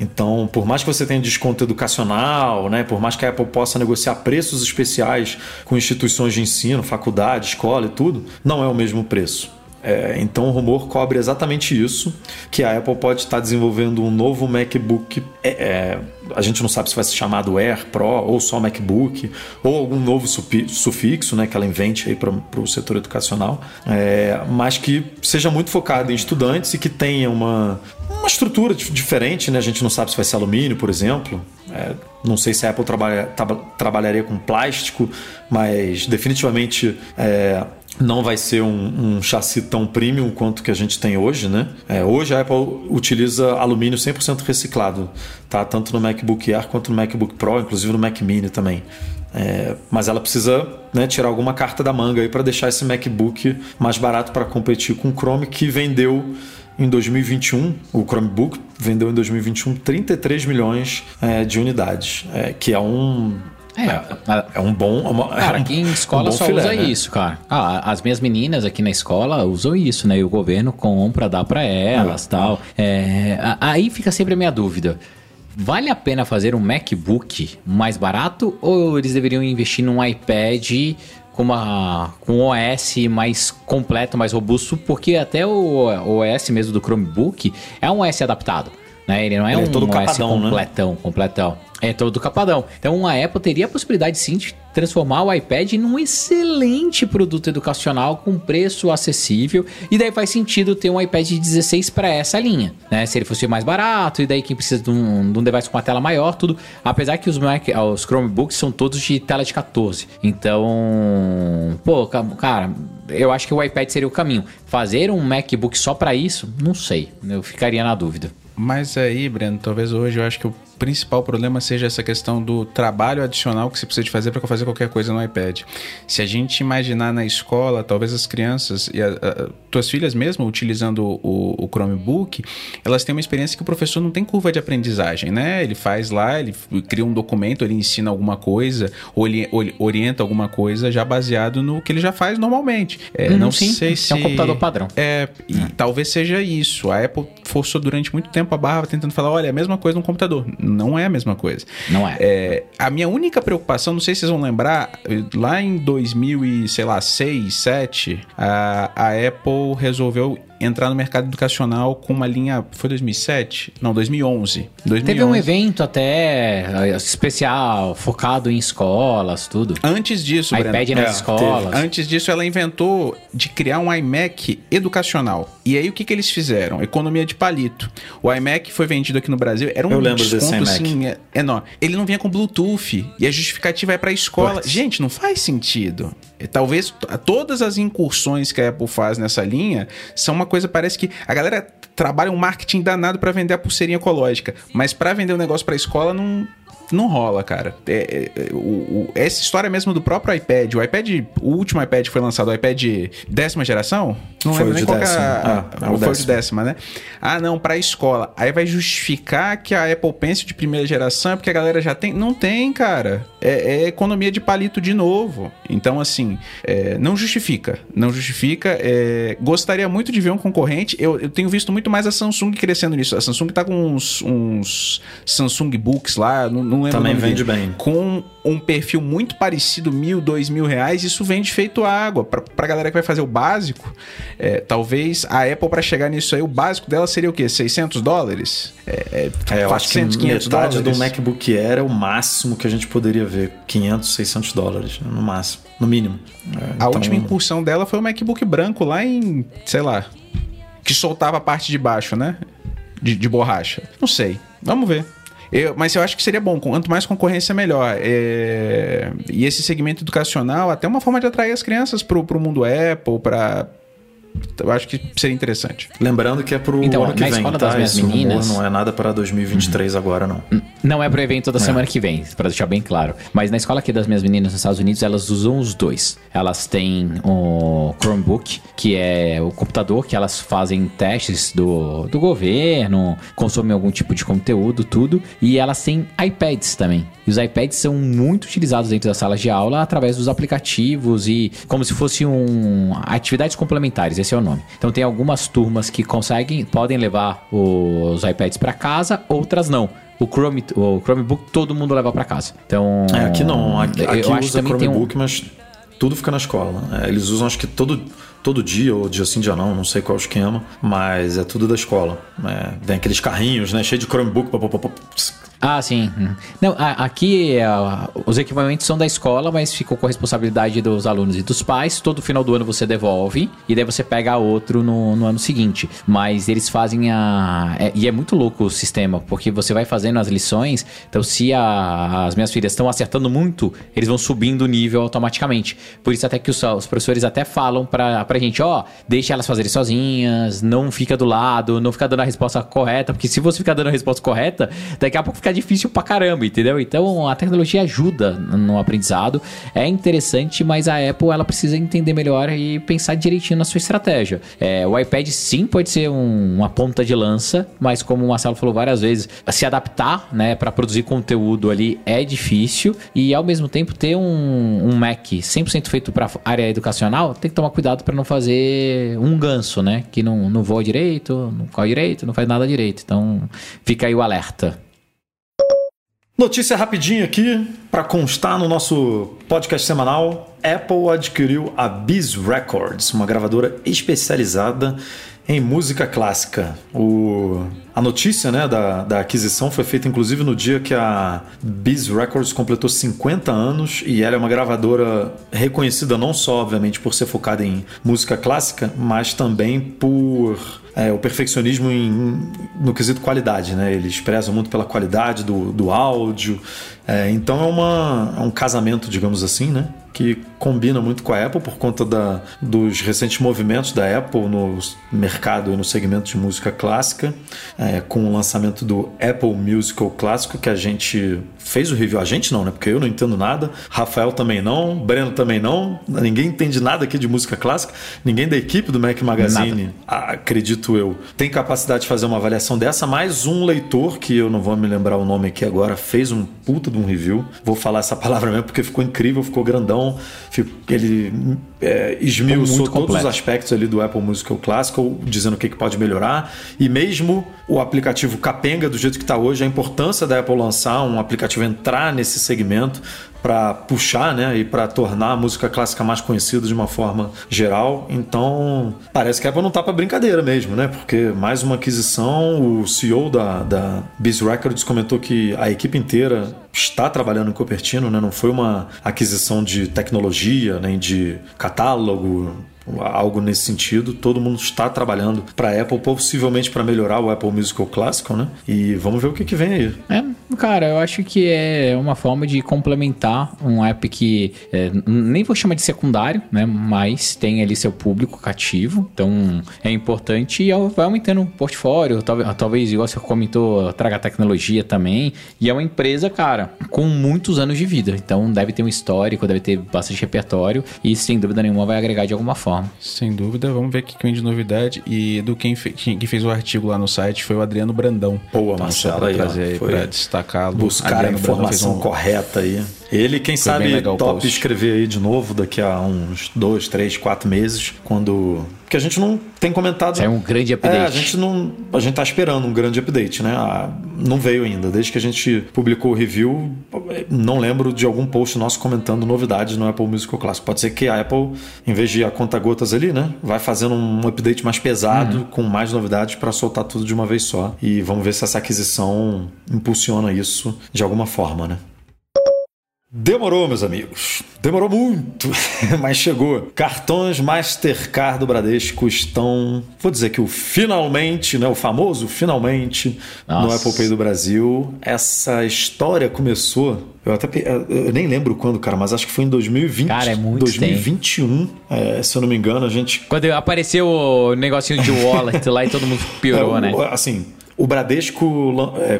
Então, por mais que você tenha desconto educacional, né, por mais que a Apple possa negociar preços especiais com instituições de ensino, faculdade, escola e tudo, não é o mesmo preço. É, então o rumor cobre exatamente isso, que a Apple pode estar desenvolvendo um novo MacBook. é, é, a gente não sabe se vai ser chamado Air Pro ou só MacBook ou algum novo sufixo, né, que ela invente aí para o setor educacional, é, mas que seja muito focado em estudantes e que tenha uma uma estrutura dif- diferente, né? A gente não sabe se vai ser alumínio, por exemplo. É, não sei se a Apple trabalha, traba- trabalharia com plástico, mas definitivamente é, não vai ser um, um chassi tão premium quanto que a gente tem hoje, né? É, hoje a Apple utiliza alumínio 100% reciclado, tá? Tanto no MacBook Air quanto no MacBook Pro, inclusive no Mac Mini também. É, mas ela precisa né, tirar alguma carta da manga aí para deixar esse MacBook mais barato para competir com o Chrome que vendeu em 2021, o Chromebook vendeu em 2021 33 milhões é, de unidades, é, que é um É, é um bom, uma- Cara, um- aqui em um escola bom só filé, usa né? isso, cara. Ah, as minhas meninas aqui na escola usam isso, né? E o governo compra, dá pra elas Ah. tal. É, aí fica sempre a minha dúvida. Vale a pena fazer um MacBook mais barato ou eles deveriam investir num iPad com, uma, com um OS mais completo, mais robusto? Porque até o OS mesmo do Chromebook é um OS adaptado. Né? Ele não é Ele é um todo OS capadão, né? completão, completão. É todo capadão. Então a Apple teria a possibilidade sim de transformar o iPad num excelente produto educacional com preço acessível. E daí faz sentido ter um iPad de 16 para essa linha, né? Se ele fosse mais barato, e daí quem precisa de um, de um device com uma tela maior, tudo. Apesar que os, Mac, os Chromebooks são todos de tela de 14. Então, pô, ca- cara, eu acho que o iPad seria o caminho. Fazer um MacBook só para isso, não sei. Eu ficaria na dúvida. Mas aí, Breno, talvez hoje eu acho que o principal problema seja essa questão do trabalho adicional que você precisa de fazer para fazer qualquer coisa no iPad. Se a gente imaginar na escola, talvez as crianças e a, a- tuas filhas mesmo utilizando o, o Chromebook, elas têm uma experiência que o professor não tem curva de aprendizagem, né? Ele faz lá, ele cria um documento, ele ensina alguma coisa, ou ele, ou ele orienta alguma coisa já baseado no que ele já faz normalmente. É, Uhum, não sim, sei é se um computador padrão. é, e talvez seja isso. A Apple forçou durante muito tempo a barra tentando falar: olha, é a mesma coisa no computador. Não é a mesma coisa. Não é. É, a minha única preocupação, não sei se vocês vão lembrar, lá em 2000 e, sei lá, 6, 7, a, a Apple resolveu entrar no mercado educacional com uma linha, foi 2007? Não, 2011. 2011. Teve um evento até eh, especial, focado em escolas, tudo. Antes disso, Breno, iPad nas É, escolas. Antes disso, ela inventou de criar um iMac educacional. E aí, o que, que eles fizeram? Economia de palito. O iMac foi vendido aqui no Brasil, era um Eu lembro desse desconto, iMac. assim, é- enorme. Ele não vinha com Bluetooth. E a justificativa é pra escola. Putz. Gente, não faz sentido. E Talvez todas as incursões que a Apple faz nessa linha são uma coisa, parece que a galera trabalha um marketing danado pra vender a pulseirinha ecológica. Mas pra vender o negócio pra escola, não... Não rola, cara. É, é, o- o- essa história mesmo do próprio iPad, o iPad, o último iPad que foi lançado, o iPad décima geração, não Foi lembro nem de qual é décima. a, Ah, é o foi o de décima, né? Ah, não, pra escola. Aí vai justificar que a Apple Pencil de primeira geração é porque a galera já tem. Não tem, cara. É, é economia de palito de novo. Então, assim, é, não justifica. Não justifica. É, gostaria muito de ver um concorrente. Eu, eu tenho visto muito mais a Samsung crescendo nisso. A Samsung tá com uns, uns Samsung Books lá, não, não lembro Também vende dele. bem. Com um perfil muito parecido, mil, dois mil reais, isso vende feito água. Pra, pra galera que vai fazer o básico, é, talvez a Apple, pra chegar nisso aí, o básico dela seria o quê? 600 dólares? É, É, que 400, 500 metade do dólares? MacBook Air é o máximo que a gente poderia ver. 500, 600 dólares, né, no máximo. No mínimo. É, A então- última incursão dela foi o MacBook branco lá em, sei lá, que soltava a parte de baixo, né? De, de borracha. Não sei. Vamos ver. Eu- mas eu acho que seria bom. Quanto mais concorrência, melhor. É, E esse segmento educacional, até uma forma de atrair as crianças pro, pro mundo Apple, pra. Eu acho que seria interessante. Lembrando que é pro Então, ano que na vem, escola tá? das minhas Esse meninas- não é nada para 2023 agora, não. Não é pro evento da semana que vem, pra deixar bem claro. Mas na escola aqui das minhas meninas nos Estados Unidos, elas usam os dois. Elas têm o Chromebook, que é o computador que elas fazem testes do, do governo, consomem algum tipo de conteúdo, tudo. E elas têm iPads também. E os iPads são muito utilizados dentro das salas de aula através dos aplicativos e como se fosse um atividades complementares, esse é o nome. Então tem algumas turmas que conseguem, podem levar os iPads para casa, outras não. O, Chrome, o Chromebook todo mundo leva para casa. Então É, aqui não. Aqui, eu aqui acho que usa também tem um- Chromebook, mas tudo fica na escola. É, eles usam acho que todo, todo dia, ou dia sim, dia não, não sei qual é o esquema, mas é tudo da escola. É, vem aqueles carrinhos, né? Cheio de Chromebook. pop, pop, pop, Ah, sim. Não, aqui é, os equipamentos são da escola, mas ficou com a responsabilidade dos alunos e dos pais. Todo final do ano você devolve e daí você pega outro no, no ano seguinte. Mas eles fazem a. é- e é muito louco o sistema, porque você vai fazendo as lições. Então, se a- as minhas filhas estão acertando muito, eles vão subindo o nível automaticamente. Por isso, até que os, os professores até falam pra, pra gente: ó, deixa elas fazerem sozinhas, não fica do lado, não fica dando a resposta correta, porque se você ficar dando a resposta correta, daqui a pouco fica difícil pra caramba, entendeu? Então a tecnologia ajuda no aprendizado, é interessante, mas a Apple ela precisa entender melhor e pensar direitinho na sua estratégia. É, o iPad sim pode ser um- uma ponta de lança, mas como o Marcelo falou várias vezes, se adaptar, né, para produzir conteúdo ali é difícil e ao mesmo tempo ter um, um Mac 100% feito para área educacional, tem que tomar cuidado para não fazer um ganso, né, que não, não voa direito, não corre direito, não faz nada direito. Então fica aí o alerta. Notícia rapidinha aqui para constar no nosso podcast semanal. Apple adquiriu a Biz Records, uma gravadora especializada em música clássica. O... A notícia né, da, da aquisição foi feita inclusive no dia que a Biz Records completou 50 anos e ela é uma gravadora reconhecida não só, obviamente, por ser focada em música clássica, mas também por é, o perfeccionismo em- no quesito qualidade, né? Eles prezam muito pela qualidade do, do áudio. É, então é, uma, é um casamento, digamos assim, né? Que combina muito com a Apple por conta da, dos recentes movimentos da Apple no mercado e no segmento de música clássica, é, com o lançamento do Apple Musical Clássico, que a gente fez o review. A gente não, né? Porque eu não entendo nada, Rafael também não, Breno também não, ninguém entende nada aqui de música clássica, ninguém da equipe do Mac Magazine, acredito eu, tem capacidade de fazer uma avaliação dessa, mas um leitor, que eu não vou me lembrar o nome aqui agora, fez um puta de um review. Vou falar essa palavra mesmo porque ficou incrível, ficou grandão. Ele é, esmiuçou muito todos os completo. aspectos ali do Apple Musical Classical, dizendo o que, que pode melhorar. E mesmo o aplicativo capenga do jeito que está hoje, a importância da Apple lançar um aplicativo entrar nesse segmento para puxar, né, e para tornar a música clássica mais conhecida de uma forma geral. Então, parece que a Apple não tá para brincadeira mesmo, né? Porque mais uma aquisição, o CEO da, da Biz Records comentou que a equipe inteira está trabalhando em Cupertino, né? Não foi uma aquisição de tecnologia, nem de catálogo, algo nesse sentido. Todo mundo está trabalhando para a Apple, possivelmente para melhorar o Apple Musical Classical, né? E vamos ver o que, que vem aí. É, cara, eu acho que é uma forma de complementar um app que é, nem vou chamar de secundário, né? Mas tem ali seu público cativo, então é importante e vai aumentando o portfólio. Talvez, talvez igual você comentou, traga tecnologia também. E é uma empresa, cara, com muitos anos de vida, então deve ter um histórico, deve ter bastante repertório e sem dúvida nenhuma vai agregar de alguma forma. Sem dúvida, vamos ver o que vem de novidade. E do quem, fe- quem fez o artigo lá no site foi o Adriano Brandão. Boa, Então, Marcelo, pra aí, ó, trazer aí, foi pra destacá-lo. buscar a Adriano fez informação um- correta aí. Ele, quem Foi sabe, top escrever aí de novo daqui a uns dois, três, quatro meses, quando. Porque a gente não tem comentado. Sai um grande update. É, a gente não. A gente tá esperando um grande update, né? Ah, Não veio ainda. Desde que a gente publicou o review, não lembro de algum post nosso comentando novidades no Apple Musical Classic. Pode ser que a Apple, em vez de a conta gotas ali, né? Vai fazendo um update mais pesado, com mais novidades para soltar tudo de uma vez só. E vamos ver se essa aquisição impulsiona isso de alguma forma, né? Demorou, meus amigos. Demorou muito, mas chegou. Cartões Mastercard do Bradesco estão, vou dizer que o finalmente, né, o famoso finalmente no Nossa. Apple Pay do Brasil. Essa história começou, eu até eu nem lembro quando, cara, mas acho que foi em 2020, Cara, é muito 2021, é, se eu não me engano, a gente Quando apareceu o negocinho de wallet lá e todo mundo pirou, é, né? o- Assim, o Bradesco é,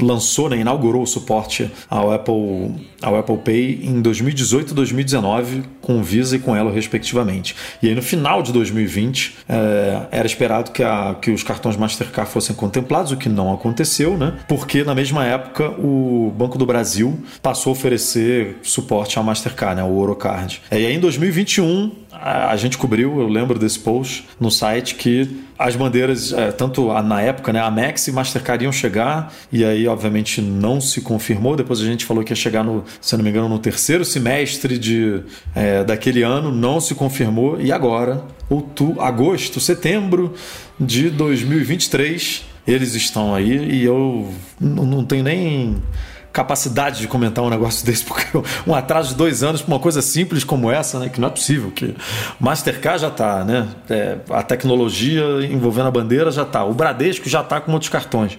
lançou, né, inaugurou o suporte ao Apple, ao Apple Pay em 2018 e 2019 com Visa e com Elo, respectivamente. E aí no final de 2020 é, era esperado que, a- que os cartões Mastercard fossem contemplados, o que não aconteceu, né? Porque na mesma época o Banco do Brasil passou a oferecer suporte ao Mastercard, né, o Orocard. E aí em 2021 a, gente cobriu, eu lembro desse post no site que as bandeiras, é, tanto na época, né, a Max e Mastercard iam chegar, e aí, obviamente, não se confirmou. Depois a gente falou que ia chegar, no, se não me engano, no terceiro semestre de, é, daquele ano, não se confirmou, e agora, outubro, agosto, setembro de 2023, eles estão aí, e eu não tenho nem capacidade de comentar um negócio desse, porque um atraso de dois anos para uma coisa simples como essa, né? Que não é possível. Que Mastercard já está, né? É, a tecnologia envolvendo a bandeira já está. O Bradesco já está com outros cartões.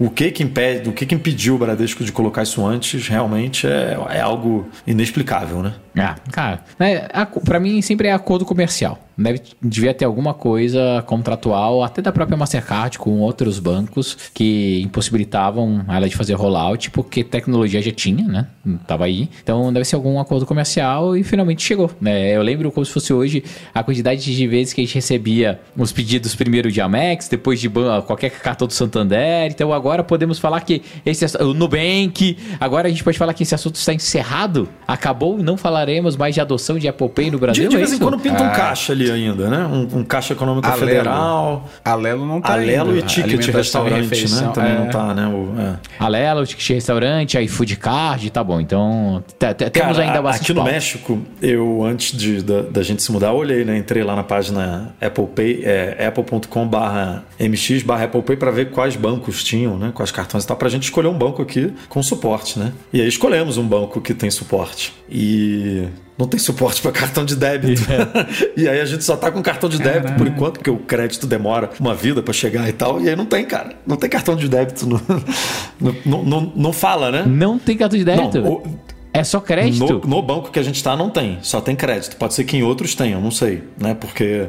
O que que impede, o que que impediu o Bradesco de colocar isso antes, realmente é, é algo inexplicável, né? Ah, cara, né, a- pra mim sempre é acordo comercial. Deve, devia ter alguma coisa contratual, até da própria Mastercard com outros bancos que impossibilitavam ela de fazer rollout, porque tecnologia já tinha, né? Tava aí. Então deve ser algum acordo comercial e finalmente chegou. Né? Eu lembro como se fosse hoje a quantidade de vezes que a gente recebia os pedidos primeiro de Amex, depois de qualquer cartão do Santander. Então agora podemos falar que esse o Nubank, agora a gente pode falar que esse assunto está encerrado, acabou, não falaremos mais de adoção de Apple Pay no De, Brasil. de é vez em isso? quando pinta um caixa ali ainda, né? Um, um caixa econômico Alelo. federal. Alelo não tá Alelo indo. e ticket e restaurante, né? Também é. não tá, né? O- é. Alelo, ticket restaurante, iFood Card, tá bom. Então, te- te- temos Cara, ainda bastante aqui no. México, eu antes de, da, da gente se mudar, eu olhei, né? Entrei lá na página Apple Pay, é, apple.com barra mx barra Apple Pay para ver quais bancos tinham, né? Quais cartões e tal, pra gente escolher um banco aqui com suporte, né? E aí escolhemos um banco que tem suporte. E não tem suporte para cartão de débito. e aí a gente só tá com cartão de débito por enquanto, porque o crédito demora uma vida para chegar e tal. E aí não tem, cara. Não tem cartão de débito. No, no- não, não, não fala, né? Não tem cartão de débito? Não, o- É só crédito? no, no banco que a gente está não tem, só tem crédito. Pode ser que em outros tenham, não sei, né? Porque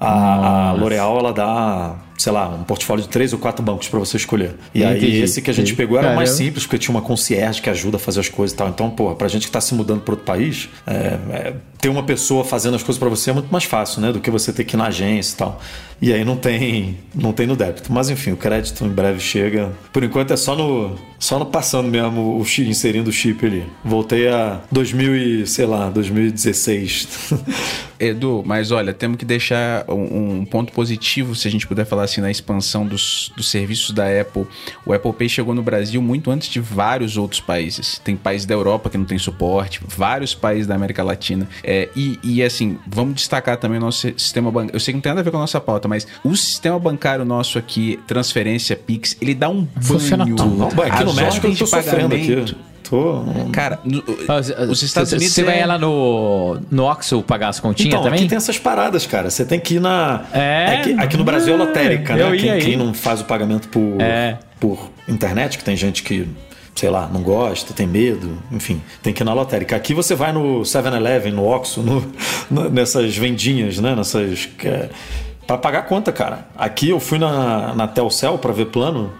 a, a L'Oréal ela dá, sei lá, um portfólio de três ou quatro bancos para você escolher. E aí esse que a gente entendi. pegou era mais simples, porque tinha uma concierge que ajuda a fazer as coisas e tal. Então, pô, pra gente que tá se mudando para outro país, é, é, ter uma pessoa fazendo as coisas para você é muito mais fácil, né? Do que você ter que ir na agência e tal. E aí não tem, não tem no débito. Mas enfim, o crédito em breve chega. Por enquanto é só no, só no passando mesmo, o inserindo o chip ali. Voltei a 2000 e, sei lá, 2016. Edu, mas olha, temos que deixar um, um ponto positivo, se a gente puder falar assim, na expansão dos, dos serviços da Apple. O Apple Pay chegou no Brasil muito antes de vários outros países. Tem países da Europa que não tem suporte, vários países da América Latina. É, e, e assim, vamos destacar também o nosso sistema bancário. Eu sei que não tem nada a ver com a nossa pauta, mas o sistema bancário nosso aqui, transferência Pix, ele dá um Funciona banho. tudo. Não, aqui no As México eu tô sofrendo pagamento. aqui. Tô. Cara, no- os Estados Unidos. Você vai é- lá no, no Oxxo pagar as continhas Então, também? aqui tem essas paradas, cara. Você tem que ir na. É? que- aqui no Brasil é lotérica, né? Quem, quem não faz o pagamento por, É. por internet, que tem gente que, sei lá, não gosta, tem medo, enfim, tem que ir na lotérica. Aqui você vai no 7-Eleven, no Oxxo, no, no- nessas vendinhas, né? Nessas. É, pra pagar conta, cara. Aqui eu fui na, na Telcel pra ver plano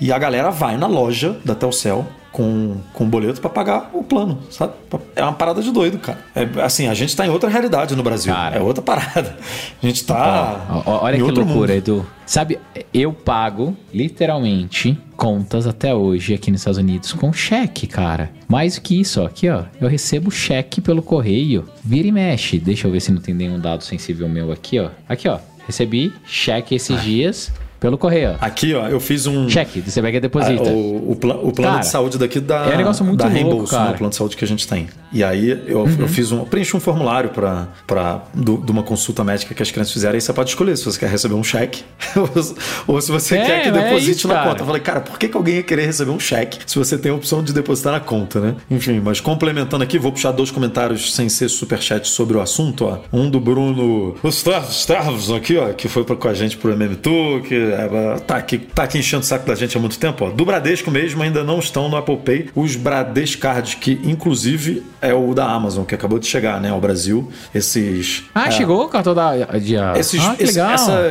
e a galera vai na loja da Telcel com, com boleto pra pagar o plano, sabe? É uma parada de doido, cara. É, assim, a gente tá em outra realidade no Brasil. Cara. É outra parada. A gente tá. Ó, ó, olha que loucura, mundo. Edu. Sabe, eu pago literalmente contas até hoje aqui nos Estados Unidos com cheque, cara. Mais do que isso, ó, aqui, ó. Eu recebo cheque pelo correio. Vira e mexe. Deixa eu ver se não tem nenhum dado sensível meu aqui, ó. Aqui, ó. Recebi cheque esses dias pelo correio. Aqui, ó, eu fiz um. Cheque, você pega e Ah, deposita. o, o, pla- o plano Cara, de saúde daqui da, é um negócio muito da louco, reembolso, né, cara. Uhum. o plano de saúde que a gente tem. E aí eu, eu fiz um, eu preenchi um formulário para para de uma consulta médica que as crianças fizeram. Aí você pode escolher se você quer receber um cheque ou, se você É, quer que é deposite isso, na cara. conta. Eu falei, cara, por que, que alguém ia querer receber um cheque se você tem a opção de depositar na conta, né? Enfim, mas complementando aqui, vou puxar dois comentários sem ser superchat sobre o assunto, ó. Um do Bruno Stavros aqui, ó, que foi pra- com a gente pro MM2, que é, tá aqui, tá aqui enchendo o saco da gente há muito tempo, ó. Do Bradesco mesmo ainda não estão no Apple Pay os Bradesco Cards, que inclusive é o da Amazon, que acabou de chegar, né, ao Brasil. Esses. Ah, é, chegou o cartão da. De, esses, ah, que esse- legal. essa-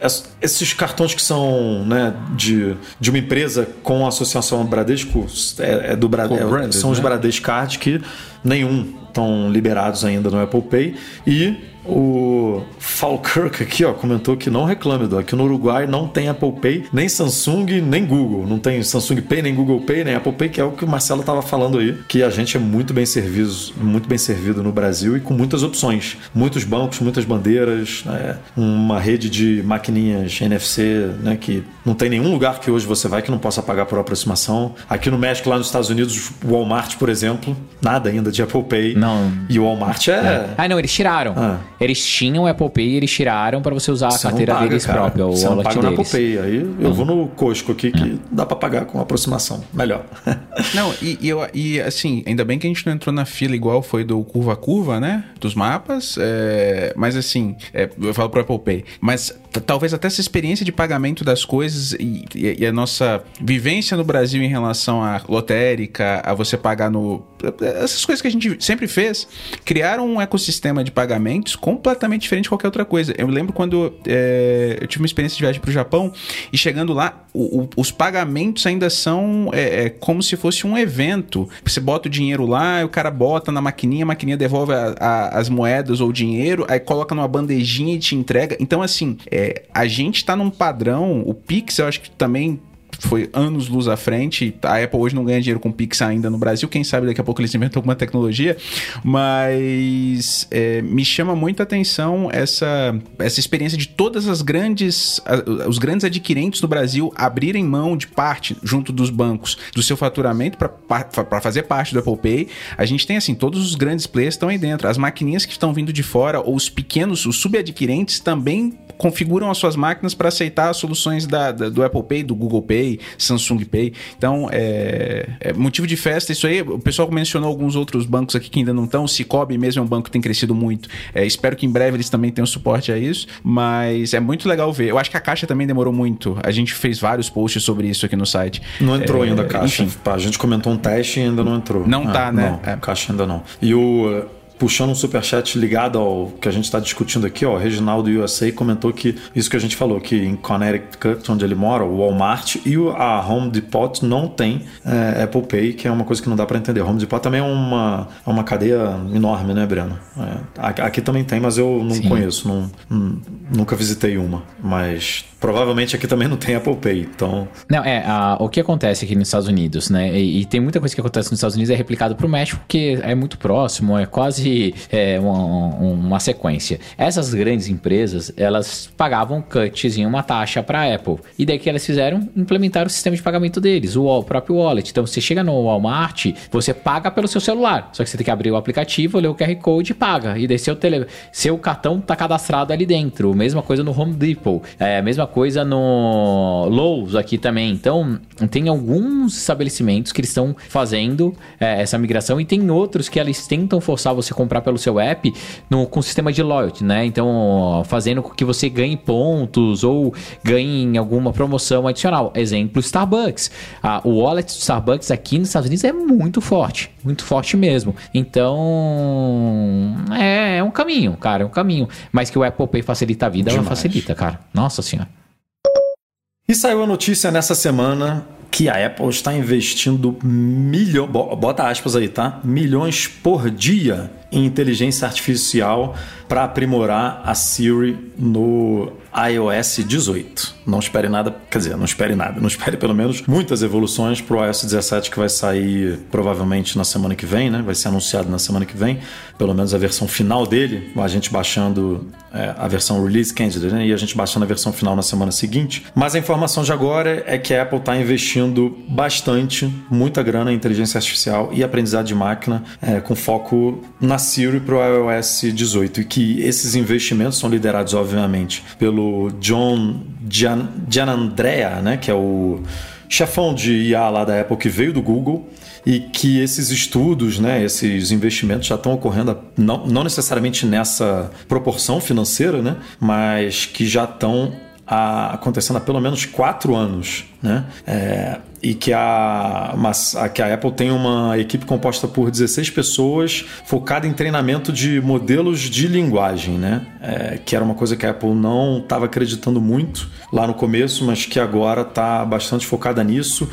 ess- esses cartões que são né, de, de uma empresa com a associação Bradesco é, é do Bra- é- Co-branded, são os né? Bradesco Card que nenhum estão liberados ainda no Apple Pay e o Falkirk aqui ó, comentou que não reclame, Dó, que no Uruguai não tem Apple Pay, nem Samsung, nem Google. Não tem Samsung Pay, nem Google Pay, nem Apple Pay, que é o que o Marcelo estava falando aí, que a gente é muito bem servido, muito bem servido no Brasil e com muitas opções. Muitos bancos, muitas bandeiras, né? uma rede de maquininhas NFC, né? que não tem nenhum lugar que hoje você vai que não possa pagar por aproximação. Aqui no México, lá nos Estados Unidos, o Walmart, por exemplo, nada ainda de Apple Pay. Não. E o Walmart é... Ah, não, eles tiraram. Ah. Eles tinham o Apple Pay e eles tiraram pra você usar a Você não carteira paga, deles cara. própria, o Você não paga no Apple deles. Pay. Aí eu vou no Costco aqui que dá pra pagar com aproximação. Melhor. Não, e, e eu, e assim, ainda bem que a gente não entrou na fila igual foi do Curva a Curva, né? Dos mapas. é, mas assim, é, eu falo pro Apple Pay. Mas talvez até essa experiência de pagamento das coisas e, e- e a nossa vivência no Brasil em relação à lotérica, a você pagar no. Essas coisas que a gente sempre fez, criaram um ecossistema de pagamentos completamente diferente de qualquer outra coisa. Eu lembro quando é, eu tive uma experiência de viagem pro Japão e chegando lá, o- o- os pagamentos ainda são é, é, como se fosse um evento. Você bota o dinheiro lá, o cara bota na maquininha, a maquininha devolve a- a- as moedas ou o dinheiro, aí coloca numa bandejinha e te entrega. Então, assim, é, a gente tá num padrão, o Pix eu acho que também foi anos luz à frente. A Apple hoje não ganha dinheiro com Pix ainda no Brasil. Quem sabe daqui a pouco eles inventam alguma tecnologia. Mas é, me chama muita atenção essa, essa experiência de todas as grandes, os grandes adquirentes do Brasil abrirem mão de parte junto dos bancos do seu faturamento para fazer parte do Apple Pay. A gente tem assim, todos os grandes players estão aí dentro. As maquininhas que estão vindo de fora ou os pequenos, os subadquirentes também configuram as suas máquinas para aceitar as soluções da, da- do Apple Pay, do Google Pay, Samsung Pay. Então, é, é motivo de festa isso aí. O pessoal mencionou alguns outros bancos aqui que ainda não estão. O Cicobi mesmo é um banco que tem crescido muito. É, espero que em breve eles também tenham suporte a isso. Mas é muito legal ver. Eu acho que a Caixa também demorou muito. A gente fez vários posts sobre isso aqui no site. Não entrou É, ainda a caixa. Enfim, a gente comentou um teste e ainda não entrou. Não Ah, tá, né? Não, É. caixa ainda não. E o. puxando um superchat ligado ao que a gente está discutindo aqui, ó, o Reginaldo USA comentou que isso que a gente falou, que em Connecticut, onde ele mora, o Walmart e a Home Depot não tem é, Apple Pay, que é uma coisa que não dá para entender. Home Depot também é uma, é uma cadeia enorme, né, Breno? É, aqui- aqui também tem, mas eu não Sim. conheço, não, hum, nunca visitei uma. Mas provavelmente aqui também não tem Apple Pay, então Não, é, a- o que acontece aqui nos Estados Unidos, né? E, e tem muita coisa que acontece nos Estados Unidos é replicado pro México, porque é muito próximo, é quase é, uma, uma sequência. Essas grandes empresas, elas pagavam cuts em uma taxa para Apple. E daí que elas fizeram? Implementaram o sistema de pagamento deles, o, próprio wallet. Então, você chega no Walmart, você paga pelo seu celular. Só que você tem que abrir o aplicativo, ler o QR Code e paga. E daí seu, tele, seu cartão tá cadastrado ali dentro. Mesma coisa no Home Depot. É, mesma coisa no Lowe's aqui também. Então, tem alguns estabelecimentos que eles estão fazendo é, essa migração e tem outros que eles tentam forçar você a comprar pelo seu app no, com sistema de loyalty, né? Então, fazendo com que você ganhe pontos ou ganhe alguma promoção adicional. Exemplo, Starbucks. Ah, o wallet do Starbucks aqui nos Estados Unidos é muito forte, muito forte mesmo. Então, é, é um caminho, cara, é um caminho. Mas que o Apple Pay facilita a vida, ela Demais. facilita, cara. Nossa senhora. E saiu a notícia nessa semana que a Apple está investindo milhões, bota aspas aí, tá? Milhões por dia em inteligência artificial para aprimorar a Siri no iOS 18. Não espere nada, quer dizer, não espere nada, não espere pelo menos muitas evoluções para o iOS 17 que vai sair provavelmente na semana que vem, né? Vai ser anunciado na semana que vem, pelo menos a versão final dele, a gente baixando é, a versão release candidate, né? E a gente baixando a versão final na semana seguinte. Mas a informação de agora é que a Apple está investindo bastante, muita grana em inteligência artificial e aprendizado de máquina, é, com foco na Siri para o iOS 18 e que esses investimentos são liderados, obviamente, pelo John Gian, Gianandrea, né, que é o chefão de IA lá da Apple que veio do Google e que esses estudos, né, esses investimentos já estão ocorrendo, não, não necessariamente nessa proporção financeira, né, mas que já estão a- acontecendo há pelo menos quatro anos, né? É, e que a, a, que a Apple tem uma equipe composta por 16 pessoas focada em treinamento de modelos de linguagem, né? É, que era uma coisa que a Apple não estava acreditando muito lá no começo, mas que agora está bastante focada nisso.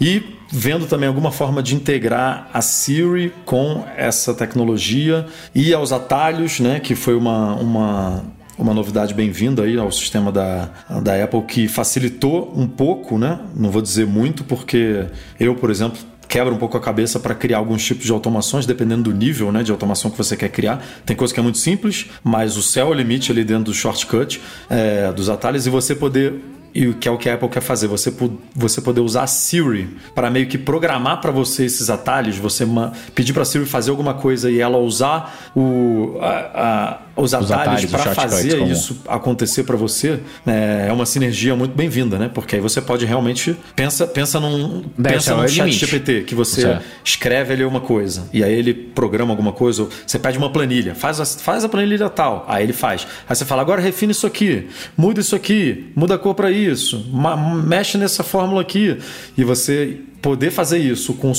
E vendo também alguma forma de integrar a Siri com essa tecnologia e aos atalhos, né? Que foi uma, uma uma novidade bem-vinda aí ao sistema da, da Apple que facilitou um pouco, né? Não vou dizer muito, porque eu, por exemplo, quebra um pouco a cabeça para criar alguns tipos de automações, dependendo do nível né, de automação que você quer criar. Tem coisa que é muito simples, mas o céu é o limite ali dentro do shortcut, é, dos atalhos, e você poder e o que é o que a Apple quer fazer, você, você poder usar a Siri para meio que programar para você esses atalhos, você pedir para a Siri fazer alguma coisa e ela usar o, a- os atalhos, atalhos, os para fazer como- isso acontecer para você, né, é uma sinergia muito bem-vinda, né? Porque aí você pode realmente pensa pensa num pensa o num chat. GPT que você Certo. escreve ali uma coisa e aí ele programa alguma coisa, ou você pede uma planilha, faz a, faz a planilha tal, aí ele faz. Aí você fala, agora refina isso aqui, muda isso aqui, muda a cor para isso, mexe nessa fórmula aqui. E você poder fazer isso com,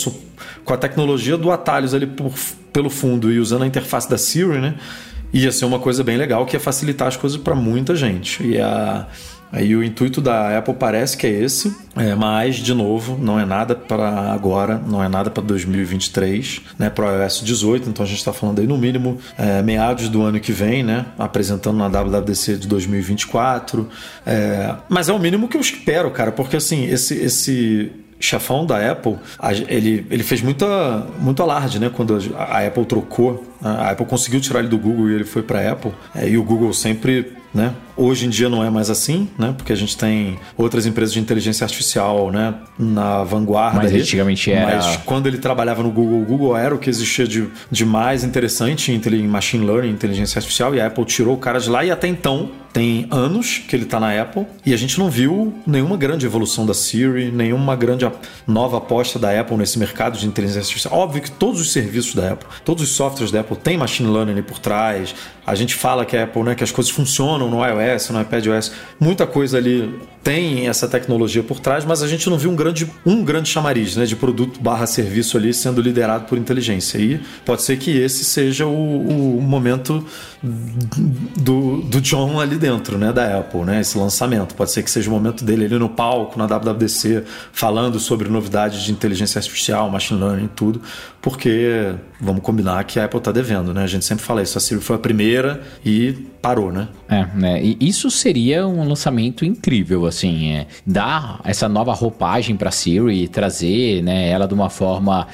com a tecnologia do atalhos ali por- pelo fundo e usando a interface da Siri, né? Ia ser uma coisa bem legal que ia facilitar as coisas para muita gente. E a. Aí o intuito da Apple parece que é esse, é, mas de novo não é nada para agora, não é nada para 2023, né? Para o iOS 18, então a gente está falando aí no mínimo é, meados do ano que vem, né? Apresentando na WWDC de 2024, é, mas é o mínimo que eu espero, cara, porque assim esse esse chefão da Apple, ele, ele fez muita, muito alarde, né? Quando a, Apple trocou, a Apple conseguiu tirar ele do Google e ele foi para a Apple, é, e o Google sempre né? Hoje em dia não é mais assim, né? Porque a gente tem outras empresas de inteligência artificial, né? Na vanguarda. Mas ali. antigamente era- Mas quando ele trabalhava no Google, o Google era o que existia de, de mais interessante em machine learning, inteligência artificial, e a Apple tirou o cara de lá e até então tem anos que ele está na Apple e a gente não viu nenhuma grande evolução da Siri, nenhuma grande nova aposta da Apple nesse mercado de inteligência artificial. Óbvio que todos os serviços da Apple, todos os softwares da Apple têm machine learning por trás. A gente fala que a Apple, né, que as coisas funcionam no iOS, no iPadOS, muita coisa ali tem essa tecnologia por trás, mas a gente não viu um grande, um grande chamariz né, de produto barra serviço ali sendo liderado por inteligência. E pode ser que esse seja o, o momento do, do John ali dentro, né, da Apple, né, esse lançamento. Pode ser que seja o momento dele ali no palco, na WWDC, falando sobre novidades de inteligência artificial, machine learning tudo, porque vamos combinar que a Apple está devendo, né? A gente sempre fala isso, a Siri foi a primeira e parou, né? É, né? E isso seria um lançamento incrível, assim, é, dar essa nova roupagem para Siri, trazer, né, ela de uma forma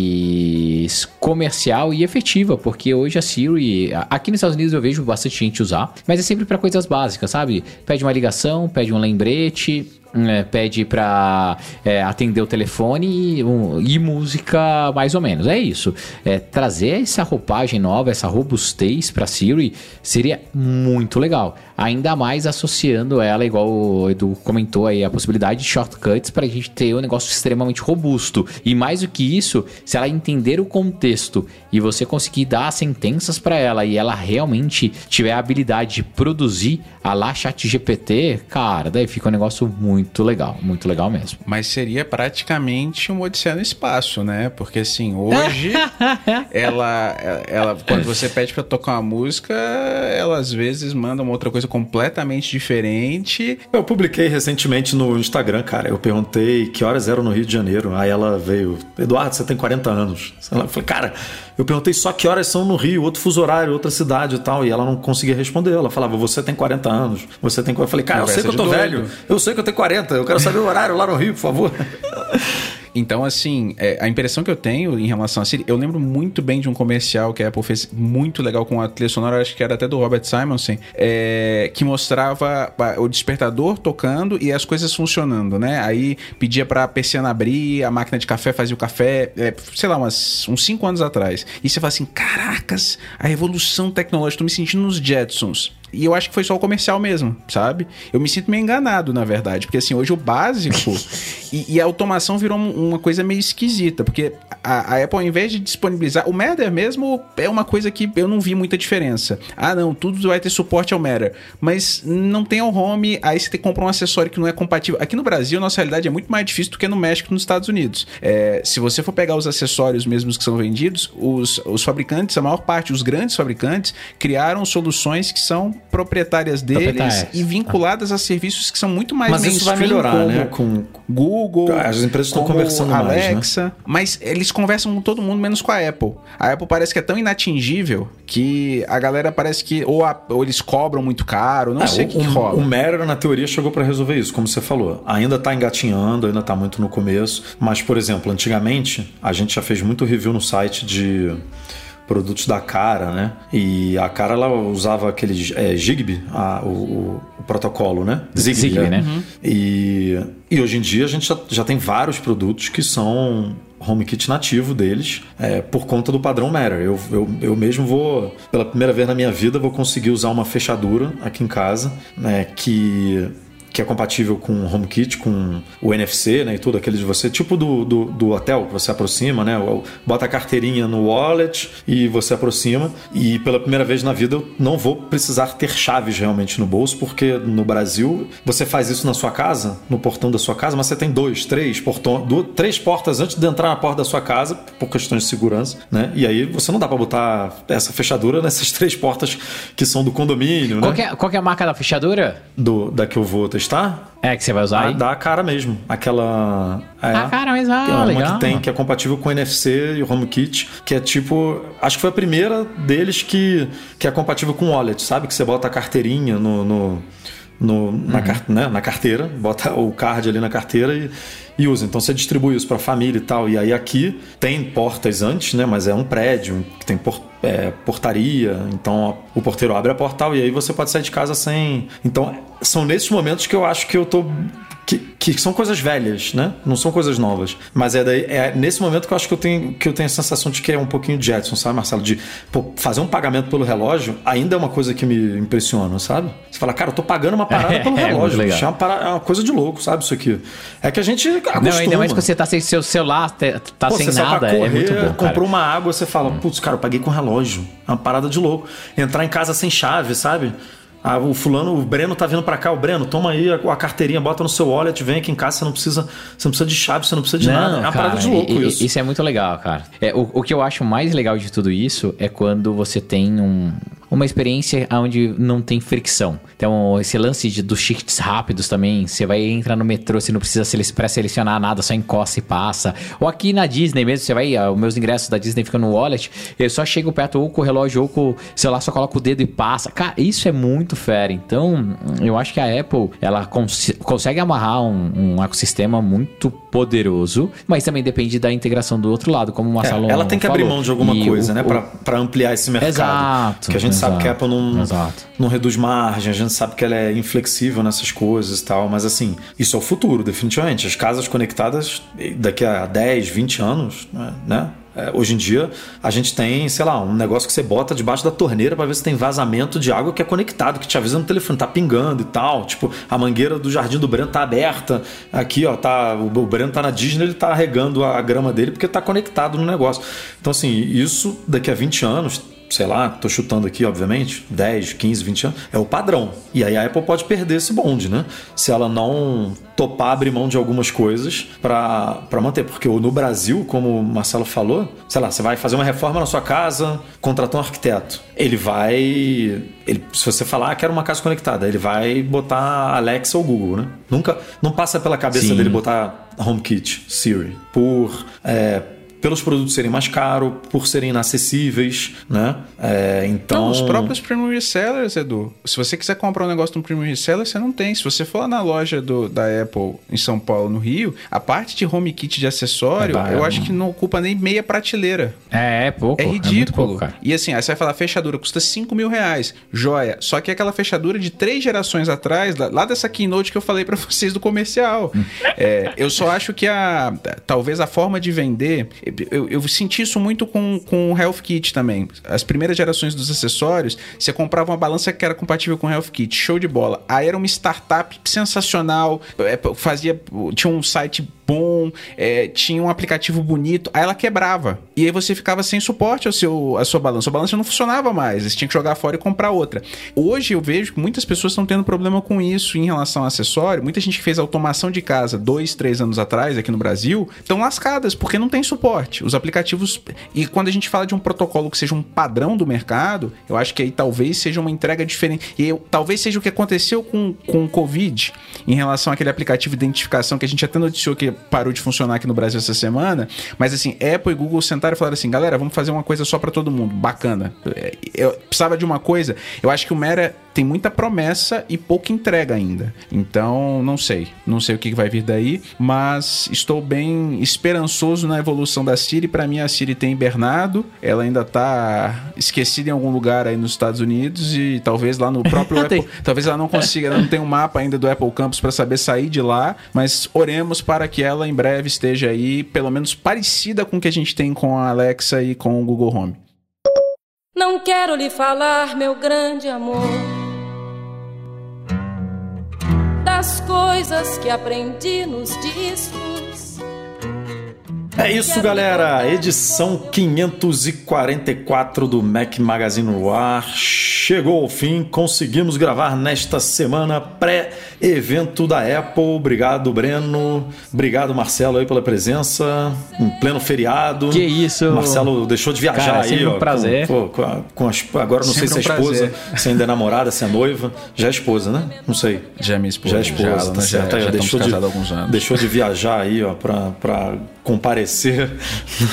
mais comercial e efetiva, porque hoje a Siri, aqui nos Estados Unidos eu vejo bastante gente usar, mas é sempre para coisas básicas, sabe? Pede uma ligação, pede um lembrete, é, pede pra é, atender o telefone e, um- e música mais ou menos. É isso. É, trazer essa roupagem nova, essa robustez pra Siri seria muito legal. Ainda mais associando ela, igual o Edu comentou aí, a possibilidade de shortcuts pra gente ter um negócio extremamente robusto. E mais do que isso, se ela entender o contexto e você conseguir dar sentenças pra ela e ela realmente tiver a habilidade de produzir a lá chat GPT, cara, daí fica um negócio muito legal, muito legal mesmo. Mas seria praticamente uma odisseia no espaço, né? Porque assim, hoje ela, ela quando você pede pra tocar uma música, ela às vezes manda uma outra coisa completamente diferente. Eu publiquei recentemente no Instagram, cara. Eu perguntei que horas eram no Rio de Janeiro. Aí ela veio, Eduardo, você tem 40 anos. Eu falei, cara, eu perguntei só que horas são no Rio, outro fuso horário, outra cidade e tal. E ela não conseguia responder. Ela falava, você tem 40 anos, você tem. Eu falei, cara, eu sei que eu tô de velho, doido. eu sei que eu tenho 40, eu quero saber o horário lá no Rio, por favor. Então, assim, é, a impressão que eu tenho em relação a Siri, eu lembro muito bem de um comercial que a Apple fez muito legal com a trilha sonora, acho que era até do Robert Simonson, é, que mostrava o despertador tocando e as coisas funcionando, né? Aí pedia pra persiana abrir, a máquina de café fazia o café, é, sei lá, umas, uns 5 anos atrás. E você fala assim: caracas, a revolução tecnológica, tô me sentindo nos Jetsons. E eu acho que foi só o comercial mesmo, sabe? Eu me sinto meio enganado, na verdade. Porque assim, hoje o básico e, e a automação virou um- uma coisa meio esquisita. Porque a, a Apple, ao invés de disponibilizar. O Matter mesmo é uma coisa que eu não vi muita diferença. Ah, não, tudo vai ter suporte ao Matter. Mas não tem ao home, aí você tem que comprar um acessório que não é compatível. Aqui no Brasil, nossa realidade é muito mais difícil do que no México e nos Estados Unidos. É, se você for pegar os acessórios mesmos que são vendidos, os, os fabricantes, a maior parte, os grandes fabricantes, criaram soluções que são proprietárias deles Proprietárias. e vinculadas a serviços que são muito mais Mas isso vai melhorar, como né? Com, Google, As empresas estão conversando mais, né? Alexa, mas eles conversam com todo mundo menos com a Apple. A Apple parece que é tão inatingível que a galera parece que ou, a- ou eles cobram muito caro, não É, sei o que, que o, rola. o Matter, na teoria, chegou para resolver isso, como você falou. Ainda tá engatinhando, ainda tá muito no começo. Mas, por exemplo, antigamente, a gente já fez muito review no site de produtos da Cara, né? E a Cara, ela usava aquele é, Zigbee, a- o, o- protocolo, né? Zigbee, é. né? E, e hoje em dia a gente já, já tem vários produtos que são HomeKit nativo deles é, por conta do padrão Matter. Eu, eu, eu mesmo vou, pela primeira vez na minha vida, vou conseguir usar uma fechadura aqui em casa né, que que é compatível com o HomeKit, com o NFC, né, e tudo aquele de você, tipo do, do, do hotel que você aproxima, né, bota a carteirinha no wallet e você aproxima. E pela primeira vez na vida eu não vou precisar ter chaves realmente no bolso, porque no Brasil você faz isso na sua casa, no portão da sua casa, mas você tem dois, três portões, du- três portas antes de entrar na porta da sua casa, por questões de segurança, né? E aí você não dá para botar essa fechadura nessas três portas que são do condomínio, Qual, né? é, qual é a marca da fechadura? Do, da que eu vou testar, É que você vai usar a aí? da cara mesmo. Aquela. É, A cara mesmo, ah, é uma legal. que tem, que é compatível com o NFC e o HomeKit, que é tipo. Acho que foi a primeira deles que, que é compatível com o wallet, sabe? Que você bota a carteirinha no. no, no- na, Uhum. car- né? na carteira, bota o card ali na carteira e, e usa. Então você distribui isso para família e tal. E aí aqui tem portas antes, né? Mas é um prédio que tem por- é, portaria, então o porteiro abre a portal e aí você pode sair de casa sem. Então são nesses momentos que eu acho que eu tô que, que são coisas velhas, né? Não são coisas novas. Mas é, daí, é nesse momento que eu acho que eu tenho, que eu tenho a sensação de que é um pouquinho de Jetson, sabe, Marcelo? De pô, fazer um pagamento pelo relógio ainda é uma coisa que me impressiona, sabe? Você fala, cara, eu tô pagando uma parada pelo É, relógio. bicho, É uma, para- é uma coisa de louco, sabe? Isso aqui. É que a gente acostuma. Não, ainda mais que você tá sem seu celular, tá Pô, sem nada, pra correr, é muito bom, cara. comprou uma água, você fala, putz, cara, eu paguei com relógio. É uma parada de louco. Entrar em casa sem chave, sabe? Ah, o fulano, o Breno tá vindo pra cá, o Breno, toma aí a, a carteirinha, bota no seu wallet, vem aqui em casa, você não precisa, você não precisa de chave, você não precisa de nada. É uma parada de louco e- isso. Isso é muito legal, cara. É, o, o que eu acho mais legal de tudo isso é quando você tem um- uma experiência onde não tem fricção. Então, esse lance de, dos shifts rápidos também, você vai entrar no metrô, você não precisa sele- pré-selecionar nada, só encosta e passa. Ou aqui na Disney mesmo, você vai, ah, os meus ingressos da Disney ficam no wallet, eu só chego perto ou com o relógio ou com o celular, só coloco o dedo e passa. Cara, isso é muito fera. Então, eu acho que a Apple, ela cons- consegue amarrar um, um ecossistema muito poderoso, mas também depende da integração do outro lado, como o É, Marcelo ela tem que abrir falou. mão de alguma E coisa, o- né? o- pra ampliar esse mercado. Exato, Que a gente sabe que a Apple não, exato. não reduz margem, a gente sabe que ela é inflexível nessas coisas e tal, mas assim, isso é o futuro, definitivamente. As casas conectadas, daqui a 10, 20 anos, né? É, hoje em dia, a gente tem, sei lá, um negócio que você bota debaixo da torneira pra ver se tem vazamento de água que é conectado, que te avisa no telefone, tá pingando e tal. Tipo, a mangueira do jardim do Breno tá aberta. Aqui, ó, tá, o o Breno tá na Disney, ele tá regando a grama dele porque tá conectado no negócio. Então, assim, isso daqui a 20 anos, sei lá, tô chutando aqui, obviamente, 10, 15, 20 anos, é o padrão. E aí a Apple pode perder esse bonde, né? Se ela não topar abrir mão de algumas coisas para manter. Porque no Brasil, como o Marcelo falou, sei lá, você vai fazer uma reforma na sua casa, contratou um arquiteto. Ele vai. Ele, se você falar, ah, quero uma casa conectada, ele vai botar Alexa ou Google, né? Nunca. Não passa pela cabeça Sim. dele botar HomeKit, Siri, por. é, pelos produtos serem mais caros, por serem inacessíveis, né? É, então. Não, os próprios premium resellers, Edu. Se você quiser comprar um negócio no premium reseller, você não tem. Se você for lá na loja do, da Apple em São Paulo, no Rio, a parte de home kit de acessório, É, eu é acho que não ocupa nem meia prateleira. É, é pouco. É muito ridículo. pouco, cara. e assim, aí você vai falar, fechadura custa 5 mil reais. Joia. Só que é aquela fechadura de três gerações atrás, lá, dessa keynote que eu falei pra vocês do comercial. É, eu só acho que a. Talvez a forma de vender. Eu, eu senti isso muito com, com o Health Kit também. As primeiras gerações dos acessórios, você comprava uma balança que era compatível com o Health Kit. Show de bola. Aí era uma startup sensacional. é, Fazia. Tinha um site bom, é, tinha um aplicativo bonito, aí ela quebrava. E aí você ficava sem suporte ao seu, à sua balança. A balança não funcionava mais, você tinha que jogar fora e comprar outra. Hoje eu vejo que muitas pessoas estão tendo problema com isso em relação ao acessório. Muita gente que fez automação de casa dois, três anos atrás aqui no Brasil estão lascadas porque não tem suporte. Os aplicativos. E quando a gente fala de um protocolo que seja um padrão do mercado, eu acho que aí talvez seja uma entrega diferente. E talvez seja o que aconteceu com, com o Covid em relação àquele aplicativo de identificação que a gente até noticiou que parou de funcionar aqui no Brasil essa semana. Mas assim, Apple e Google sentaram e falaram assim: galera, vamos fazer uma coisa só pra todo mundo. Bacana. É, Eu precisava de uma coisa. Eu acho que o Mera tem muita promessa e pouca entrega ainda. Então, não sei. Não sei o que vai vir daí, mas estou bem esperançoso na evolução da Siri. Pra mim, a Siri tem hibernado. Ela ainda tá esquecida em algum lugar aí nos Estados Unidos e talvez lá no próprio. Apple. Talvez ela não consiga, ela não tem um mapa ainda do Apple Campus para saber sair de lá, mas oremos para que ela em breve esteja aí, pelo menos parecida com o que a gente tem com a Alexa e com o Google Home. Não quero lhe falar, meu grande amor, coisas que aprendi nos discos. É isso, galera. Edição 544 do Mac Magazine no ar chegou ao fim. Conseguimos gravar nesta semana pré-evento da Apple. Obrigado, Breno. Obrigado, Marcelo, aí pela presença em pleno feriado. Que isso. Marcelo deixou de viajar Cara, é aí, sempre um ó, prazer. Com, com a- com as- agora não sei se é Sempre um esposa, se ainda é namorada, se é noiva. Já é esposa, né? Não sei. Já é minha esposa. Já é esposa, já, tá né? certo. já, ó, já estamos deixou, de, alguns anos. deixou de viajar aí, ó, pra, pra comparecer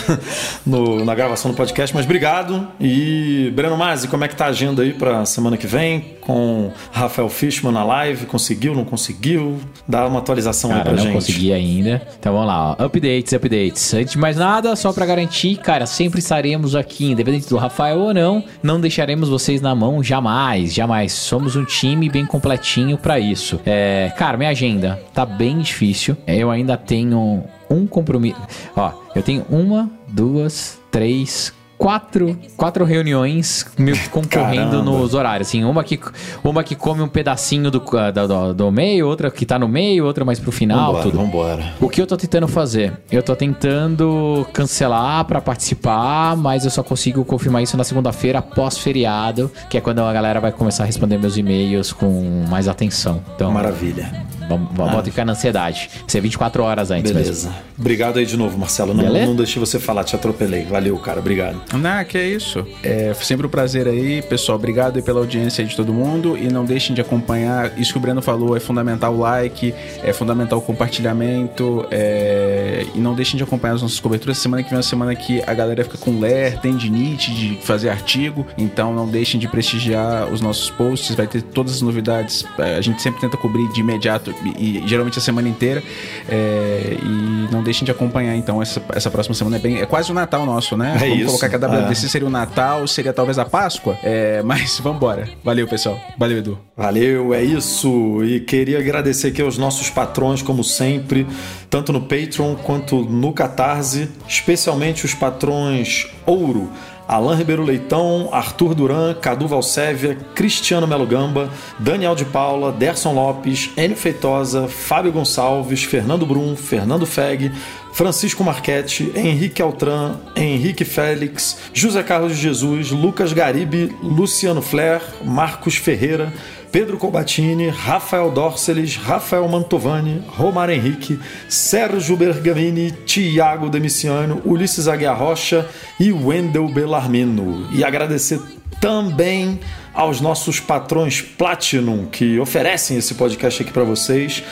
no- na gravação do podcast. Mas obrigado. E, Breno Mazzi, como é que tá a agenda aí pra semana que vem? Com Rafael Fishman na live? Conseguiu, não conseguiu? Dá uma atualização aí Cara, pra não gente. consegui ainda. Então vamos lá, ó. Updates, updates. Antes de mais nada, só pra garantir, cara, sempre estaremos aqui, independente do Rafael ou não, não deixaremos vocês na mão jamais, jamais. Somos um time bem completinho pra isso. É, cara, minha agenda tá bem difícil. Eu ainda tenho um compromisso. Ó, eu tenho uma, duas, três, quatro, quatro reuniões concorrendo Caramba. nos horários. Assim, uma que, uma que come um pedacinho do, ah, do, do- do meio, outra que tá no meio, outra mais pro final, Vambora, tudo. vambora. O que eu tô tentando fazer? Eu tô tentando cancelar pra participar, mas eu só consigo confirmar isso na segunda-feira após feriado, que é quando a galera vai começar a responder meus e-mails com mais atenção. Então, Maravilha. Vamos, vamos ficar na ansiedade. Vai ser 24 horas antes mesmo. Beleza. Obrigado aí de novo, Marcelo. Não, Beleza? não deixei você falar, te atropelei. Valeu, cara. Obrigado. Ah, que é isso. É sempre um prazer aí, pessoal. Obrigado aí pela audiência aí de todo mundo. E não deixem de acompanhar. Isso que o Breno falou é fundamental o like, é fundamental o compartilhamento. é, E não deixem de acompanhar as nossas coberturas. Semana que vem é uma semana que a galera fica com ler, tendinite de fazer artigo. Então não deixem de prestigiar os nossos posts. Vai ter todas as novidades. É, A gente sempre tenta cobrir de imediato e, geralmente a semana inteira. É, E não deixem de acompanhar, então, essa, essa próxima semana é bem. É quase o Natal nosso, né? É Vamos isso. colocar que a WWDC É. seria o Natal, seria talvez a Páscoa. É, mas vambora. Valeu, pessoal. Valeu, Edu. Valeu, é isso. E queria agradecer aqui aos nossos patrões, como sempre, tanto no Patreon quanto no Catarse, especialmente os patrões Ouro. Alain Ribeiro Leitão, Arthur Duran, Cadu Valsévia, Cristiano Melo Gamba, Daniel de Paula, Derson Lopes, Enio Feitosa, Fábio Gonçalves, Fernando Brum, Fernando Feg, Francisco Marchetti, Henrique Altran, Henrique Félix, José Carlos Jesus, Lucas Garibe, Luciano Flair, Marcos Ferreira, Pedro Colbatini, Rafael Dorceles, Rafael Mantovani, Romário Henrique, Sérgio Bergamini, Tiago Demiciano, Ulisses Aguiar Rocha e Wendel Bellarmino. E agradecer também aos nossos patrões Platinum que oferecem esse podcast aqui para vocês.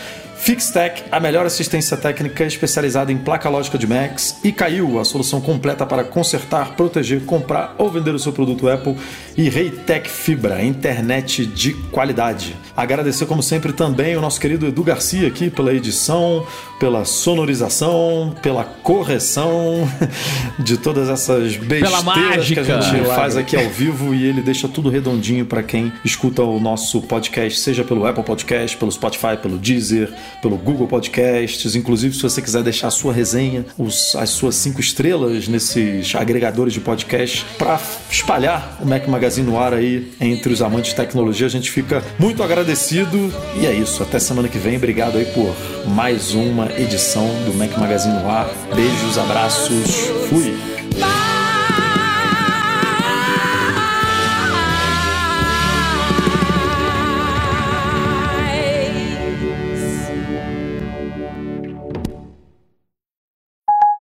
Fixtech, a melhor assistência técnica especializada em placa lógica de Macs, e Caiu, a solução completa para consertar, proteger, comprar ou vender o seu produto Apple, e Reitec Fibra, internet de qualidade. Agradecer, como sempre, também o nosso querido Edu Garcia aqui pela edição, pela sonorização, pela correção de todas essas besteiras que a gente faz aqui ao vivo e ele deixa tudo redondinho para quem escuta o nosso podcast, seja pelo Apple Podcast, pelo Spotify, pelo Deezer, pelo Google Podcasts. Inclusive, se você quiser deixar a sua resenha, os- as suas cinco estrelas nesses agregadores de podcast para espalhar o Mac Magazine no ar aí entre os amantes de tecnologia, a gente fica muito agradecido. E é isso. Até semana que vem. Obrigado aí por mais uma edição do Mac Magazine no ar. Beijos, abraços. Fui.